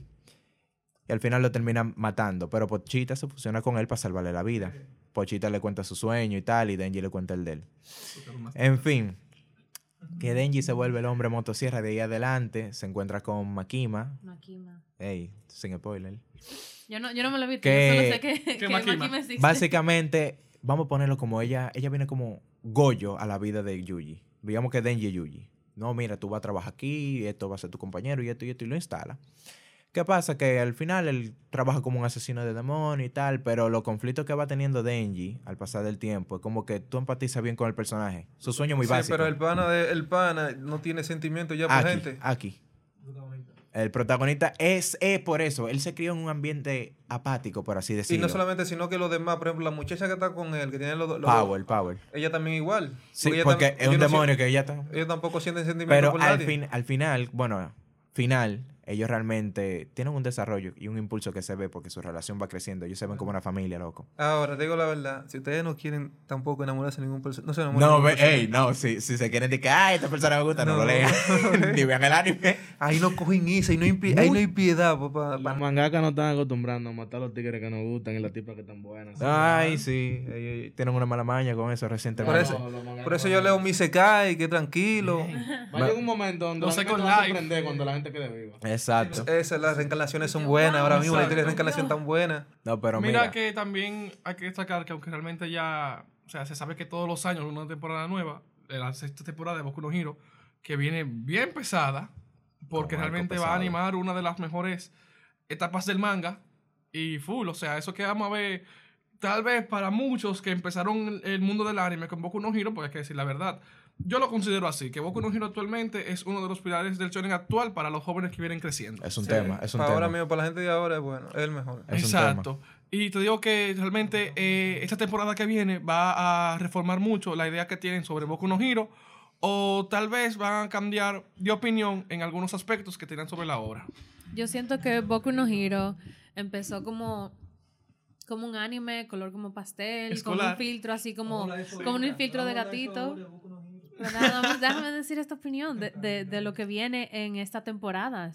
y al final lo termina matando. Pero Pochita se fusiona con él para salvarle la vida. Pochita le cuenta su sueño y tal, y Denji le cuenta el de él. En fin, que Denji se vuelve el hombre motosierra de ahí adelante, se encuentra con Makima.
Makima.
Ey, sin spoiler.
Yo no, yo no me lo he visto,
Que-
yo solo sé que, que
Makima.
Makima existe.
Básicamente, vamos a ponerlo como ella, ella viene como Goyo a la vida de Yuji. Digamos que Denji es Yuji. No, mira, tú vas a trabajar aquí, esto va a ser tu compañero y esto y esto, y lo instala. ¿Qué pasa? Que al final él trabaja como un asesino de demonio y tal, pero los conflictos que va teniendo Denji al pasar del tiempo es como que tú empatizas bien con el personaje. Su sueño es muy
Sí,
básico.
pero el pana, de, el pana no tiene sentimiento ya por
aquí,
gente.
aquí. El protagonista es, es por eso. Él se crió en un ambiente apático, por así
Y
decirlo.
no solamente, sino que los demás, por ejemplo, la muchacha que está con él, que tiene los, los
Power, power.
ella también igual.
Sí, porque es un
no
demonio que ella está...
Ellos tampoco sienten sentimiento
Pero
por
al,
nadie.
fin, al final, bueno, final, ellos realmente tienen un desarrollo y un impulso que se ve porque su relación va creciendo. Ellos se ven como una familia, loco.
Ahora, te digo la verdad, si ustedes no quieren tampoco enamorarse de ningún personaje, no se enamoren de
No,
ningún
ve,
personaje.
ey, no, si, si se quieren decir que, ay, esta persona me gusta, no,
No,
lo
no.
lean. Ni vean el anime.
Ahí no cogen eso, ahí no hay, ahí no hay piedad, papá.
Los mangakas no están acostumbrando a matar a los tigres que nos gustan y las tipas que están buenas.
Ay, sí, ellos tienen una mala maña con eso recientemente.
Por eso, por eso
no
yo leo mi Sekai, que tranquilo.
Va a llegar un momento donde
Los
la gente
Second
va a
Life.
sorprender cuando la gente quede viva.
Exacto.
Esas, las reencarnaciones son buenas. Ahora mismo la historia de reencarnación tan buena.
No, pero
mira,
mira,
que también hay que destacar que aunque realmente ya, o sea, se sabe que todos los años una temporada nueva, la sexta temporada de Boku no Hero, que viene bien pesada, porque
Como
realmente va a animar una de las mejores etapas del manga y full, o sea, eso que vamos a ver, tal vez para muchos que empezaron el- mundo del anime con Boku no Hero, pues hay que decir la verdad. Yo lo considero así, que Boku no Hero actualmente es uno de los pilares del shonen actual para los jóvenes que vienen creciendo.
es un
Sí.
tema, es un
Para ahora
tema.
mismo, para la gente de ahora es bueno, es el mejor.
Es
Exacto. Y te digo que realmente eh, esta temporada que viene va a reformar mucho la idea que tienen sobre Boku no Hero o tal vez van a cambiar de opinión en algunos aspectos que tienen sobre la obra.
Yo siento que Boku no Hero empezó como como un anime, color como pastel, con
Escolar.
un filtro así como, como un filtro de gatito. Pero nada más, déjame decir esta opinión de, de, de lo que viene en esta temporada.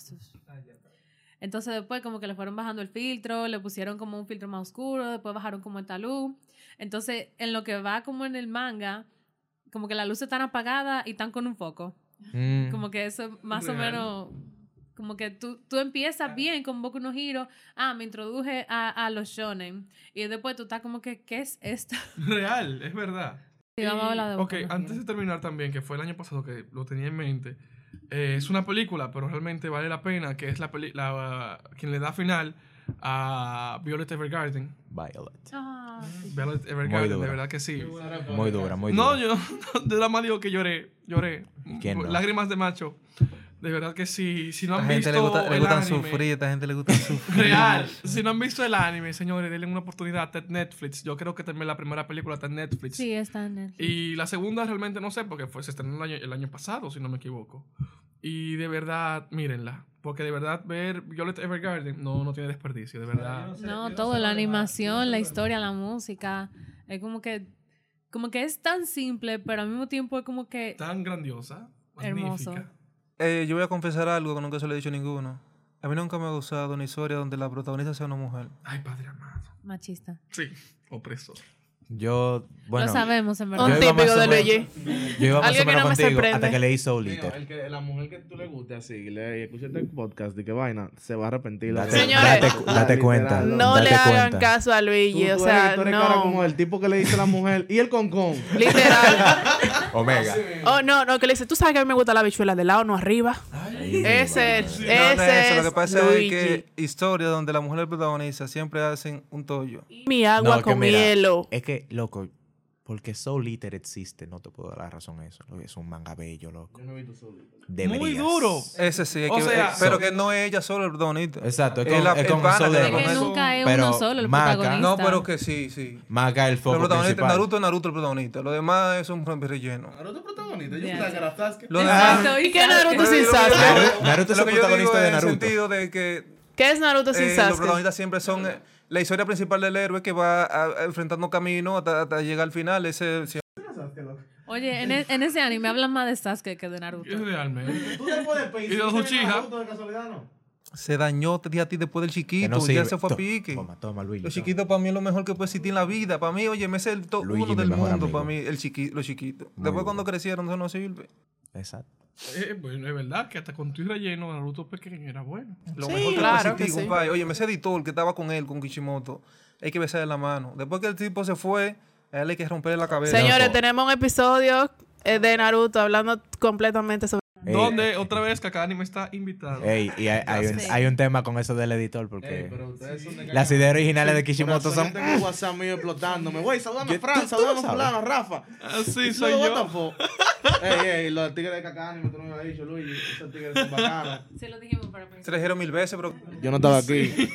Entonces después como que le fueron bajando el filtro, le pusieron como un filtro más oscuro, después bajaron como el talú. Entonces en lo que va como en el manga, como que las luces están apagadas y están con un foco.
Mm.
Como que eso más o
Real.
menos, como que tú, tú empiezas bien con Boku no Hero, ah, me introduje a, a los shonen, y después tú estás como que, ¿qué es esto?
Real, es verdad.
Y vamos a hablar de Boku
ok,
no Hero.
antes de terminar también, que fue el año pasado que lo tenía en mente, eh, es una película, pero realmente vale la pena, que es la, la quien le da final a Violet Evergarden.
Violet.
Ah, sí.
Violet Evergarden, de verdad que sí.
Muy dura, muy
No,
dura.
yo de la más digo que lloré, lloré.
¿Quién no?
Lágrimas de macho. De verdad que sí. Si no han
gente
visto
le gusta, le
el
gustan
anime,
sufrir, a esta gente le gusta sufrir.
real. Si no han visto el anime, señores, denle una oportunidad. Está Netflix. Yo creo que también la primera película está en Netflix.
Sí, está en el...
Y la segunda realmente no sé porque fue, se estrenó el año, el año pasado, si no me equivoco. Y de verdad, mírenla. Porque de verdad ver Violet Evergarden no, no tiene desperdicio, de verdad.
No, todo, la animación, la historia, la música. Es como que, como que es tan simple, pero al mismo tiempo es como que
Tan grandiosa,
Hermoso.
magnífica.
Eh, yo voy a confesar algo que nunca se lo he dicho a ninguno. A mí nunca me ha gustado una historia donde la protagonista sea una mujer.
Ay, padre amado.
machista.
Sí, opresor.
Yo, bueno,
Lo sabemos, en
yo
verdad.
Un típico de Luigi.
Yo iba más
Alguien
o
que
menos
no me
contigo
sorprende.
hasta que leí Soul
Mío,
Eater.
el que, la mujer que tú le guste así, le, y escucha este podcast de que vaina, se va a arrepentir.
Date,
Señores.
date, date cuenta.
No
date
le hagan
cuenta.
caso a
Tú,
Luigi, o
tú
sea,
eres, tú eres cara como
no.
el tipo que le dice a la mujer y el concón.
Literal.
Omega.
Oh, no, no, que le dice, tú sabes que a mí me gusta la bichuela de lado, no arriba. Ese, es-
No,
ese
no es eso. Lo que pasa
Luigi.
es que historias donde la mujer es protagonista siempre hacen un tollo.
Mi agua
No,
con
mira,
hielo.
Es que, loco, porque Soul Eater existe, no te puedo dar la razón a eso. Es un manga bello, loco.
Yo no he visto solo.
Deberías.
Muy duro.
Ese sí,
O
que-
sea,
eh, pero
so-
que no es ella solo el protagonista.
Exacto, es
Es
con,
la-
es
el
con
pana
Soul
Es que nunca es
Pero
uno solo el
Maka-
protagonista.
No, pero que sí, sí.
Maka el
El
foco
protagonista,
principal.
Naruto es Naruto el protagonista. Lo demás es un relleno.
Naruto es protagonista. Yo pensaba que Sasuke.
Exacto,
¿Y qué Naruto sin Sasuke?
Naruto- Naruto es el protagonista de
en el
Naruto.
sentido de que
¿Qué es Naruto sin
eh, los
Sasuke?
protagonistas siempre son eh, la historia principal del héroe que va a- a- enfrentando camino hasta, hasta llegar al final. Ese, siempre-
Oye, en, e- en ese anime hablan más de Sasuke que de Naruto.
Es realmente.
Tú pedir.
Y de los Uchiha.
De
se dañó te di a ti después del chiquito.
no
ya se fue a pique.
Toma, toma, Luigi.
Los chiquitos para mí es lo mejor que puede existir en la vida. Para mí, oye, me es el top uno del mundo.
amigo.
Para mí, el chiqui, los chiquitos. Después
bueno.
cuando crecieron, eso no sirve.
Exacto.
Eh, bueno, es verdad que hasta con tu relleno, Naruto pequeño era bueno.
Lo
Sí,
mejor que
claro que sí.
compadre. Oye, ese editor que estaba con él, con Kishimoto, hay que besarle la mano. Después que el tipo se fue, a él hay que romperle la cabeza.
Señores, tenemos un episodio eh, de Naruto hablando completamente sobre...
Ey,
Donde otra vez Kakani me está invitado.
Ey, y hay, hay un,
Sí.
hay un tema con eso del editor porque
Ey, pero ustedes son de
las ideas originales de Kishimoto son...
Yo tengo WhatsApp mío explotándome. Güey, saludame
Yo-
a Fran, saludame
lo
a fulano, a Rafa.
Así soy
No, what
yo.
Ey, ey, los tigres de Cacani, tú no me habías dicho, Luigi. Esos tigres son bacanos.
Se lo dijimos para
Se le dijeron mil veces, pero...
Yo no estaba aquí.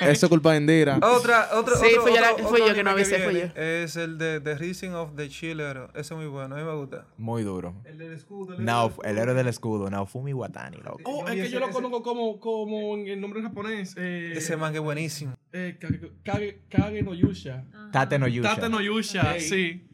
Eso es culpa de Indira.
Otra, otro,
Sí,
otro-
fui yo
otro- otro
yo que no
anime
avisé, fui
viene Es el de The Rising of the Chiller. Ese es muy bueno, a mí me gusta.
Muy duro.
El del escudo. el
Nao- el héroe del escudo, Naofumi Watani, loco.
Oh, es que yo lo conozco como, como en el nombre en japonés. Eh,
Ese man que es buenísimo.
eh, Kage, Kage- Kage no Yusha.
Tate no Yusha.
Tate no Yusha, sí.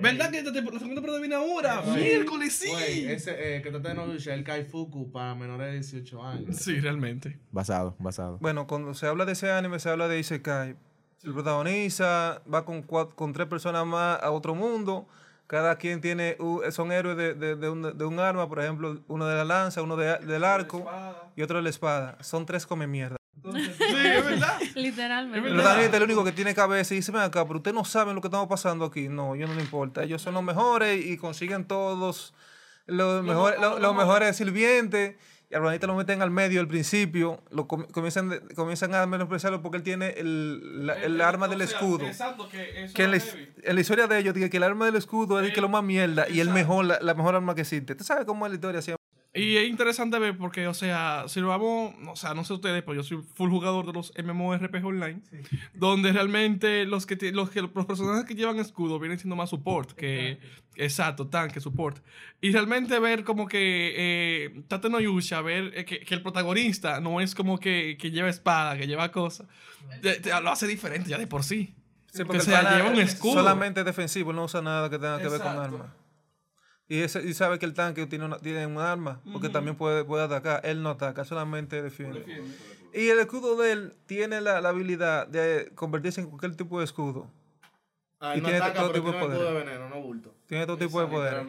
¿Verdad que esta tempo- la segunda temporada viene ahora? Miércoles, sí.
Güey, ese eh, que trata de no luchar, el Kaifuku para menores de 18 años.
Sí, realmente.
Basado, basado.
Bueno, cuando se habla de ese anime, se habla de Isekai. El protagonista va con, cua- con tres personas más a otro mundo. Cada quien tiene, son héroes de, de- de un, de un arma, por ejemplo, uno de la lanza, uno de- del arco y otro de la espada. Son tres come mierda.
Sí, es verdad.
Literalmente.
El único que tiene cabeza y dice, ven acá, pero ustedes no saben lo que estamos pasando aquí. No, yo no le importa. Ellos son los mejores y consiguen todos los mejores, los, los mejores sirvientes. Y al lo meten al medio al principio. Lo com- comienzan, comienzan a menospreciarlo porque él tiene el, la- el arma del
sea,
escudo.
Que eso
Que en la, en historia de ellos, dice que el arma del escudo es el que lo más mierda y el mejor, la, la mejor arma que existe. ¿Tú sabes cómo es la historia siempre?
Y es interesante ver porque, o sea, si lo vamos, o sea, no sé ustedes, pero yo soy full jugador de los MMORPG online, donde realmente los que, los que los personajes que llevan escudo vienen siendo más support que, exacto, tanque, support. Y realmente ver como que eh, Tate no Yusha, ver eh, que, que el protagonista no es como que, que lleva espada, que lleva cosas, te- lo hace diferente ya de por sí.
Sí,
o sea, lleva un
es
escudo.
Solamente defensivo, no usa nada que tenga que ver con
Exacto.
armas. Y, ese, y sabe que el tanque tiene, una- tiene un arma, porque también puede, puede atacar. Él no ataca, solamente defiende. Y el escudo de él tiene la, la habilidad de convertirse en cualquier tipo de escudo.
Ah,
Y
no
tiene
ataca,
todo
pero
tipo de
tiene
poder.
de veneno, no bulto.
Tiene todo tipo de poder.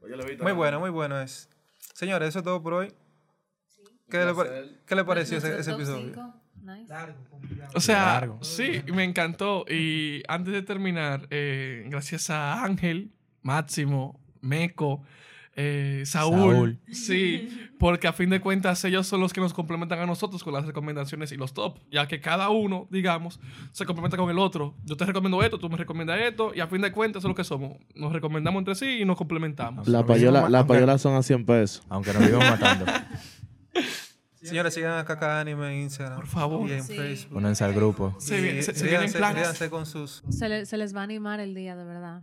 Pues
Muy
en-
bueno, muy bueno es. Señores, eso es todo por hoy. ¿Qué, le, ¿qué le pareció ese, ese episodio?
nice.
O sea,
Largo.
sí, me encantó. Y antes de terminar, eh, gracias a Ángel, Máximo, Meco, eh, Saúl,
Saúl.
sí, porque a fin de cuentas ellos son los que nos complementan a nosotros con las recomendaciones y los top, ya que cada uno, digamos, se complementa con el otro. Yo te recomiendo esto, tú me recomiendas esto, y a fin de cuentas eso es lo que somos. Nos recomendamos entre sí y nos complementamos.
La payola, las payolas son a 100 pesos.
Aunque nos vivamos matando.
Señores, sigan a Caca Anime en Instagram.
Por favor.
Y en
Sí.
Facebook.
Únanse al grupo.
Se, viene- se- se vienen planes.
con sus...
Se, le- se les va a animar el día, de verdad.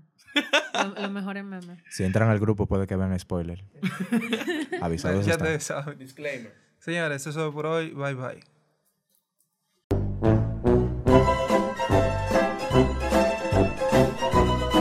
Lo- Los mejores memes.
Si entran al grupo puede que vean spoiler. Avisados
ya
están.
te saben.
Disclaimer.
Señores, eso es todo por hoy. Bye bye.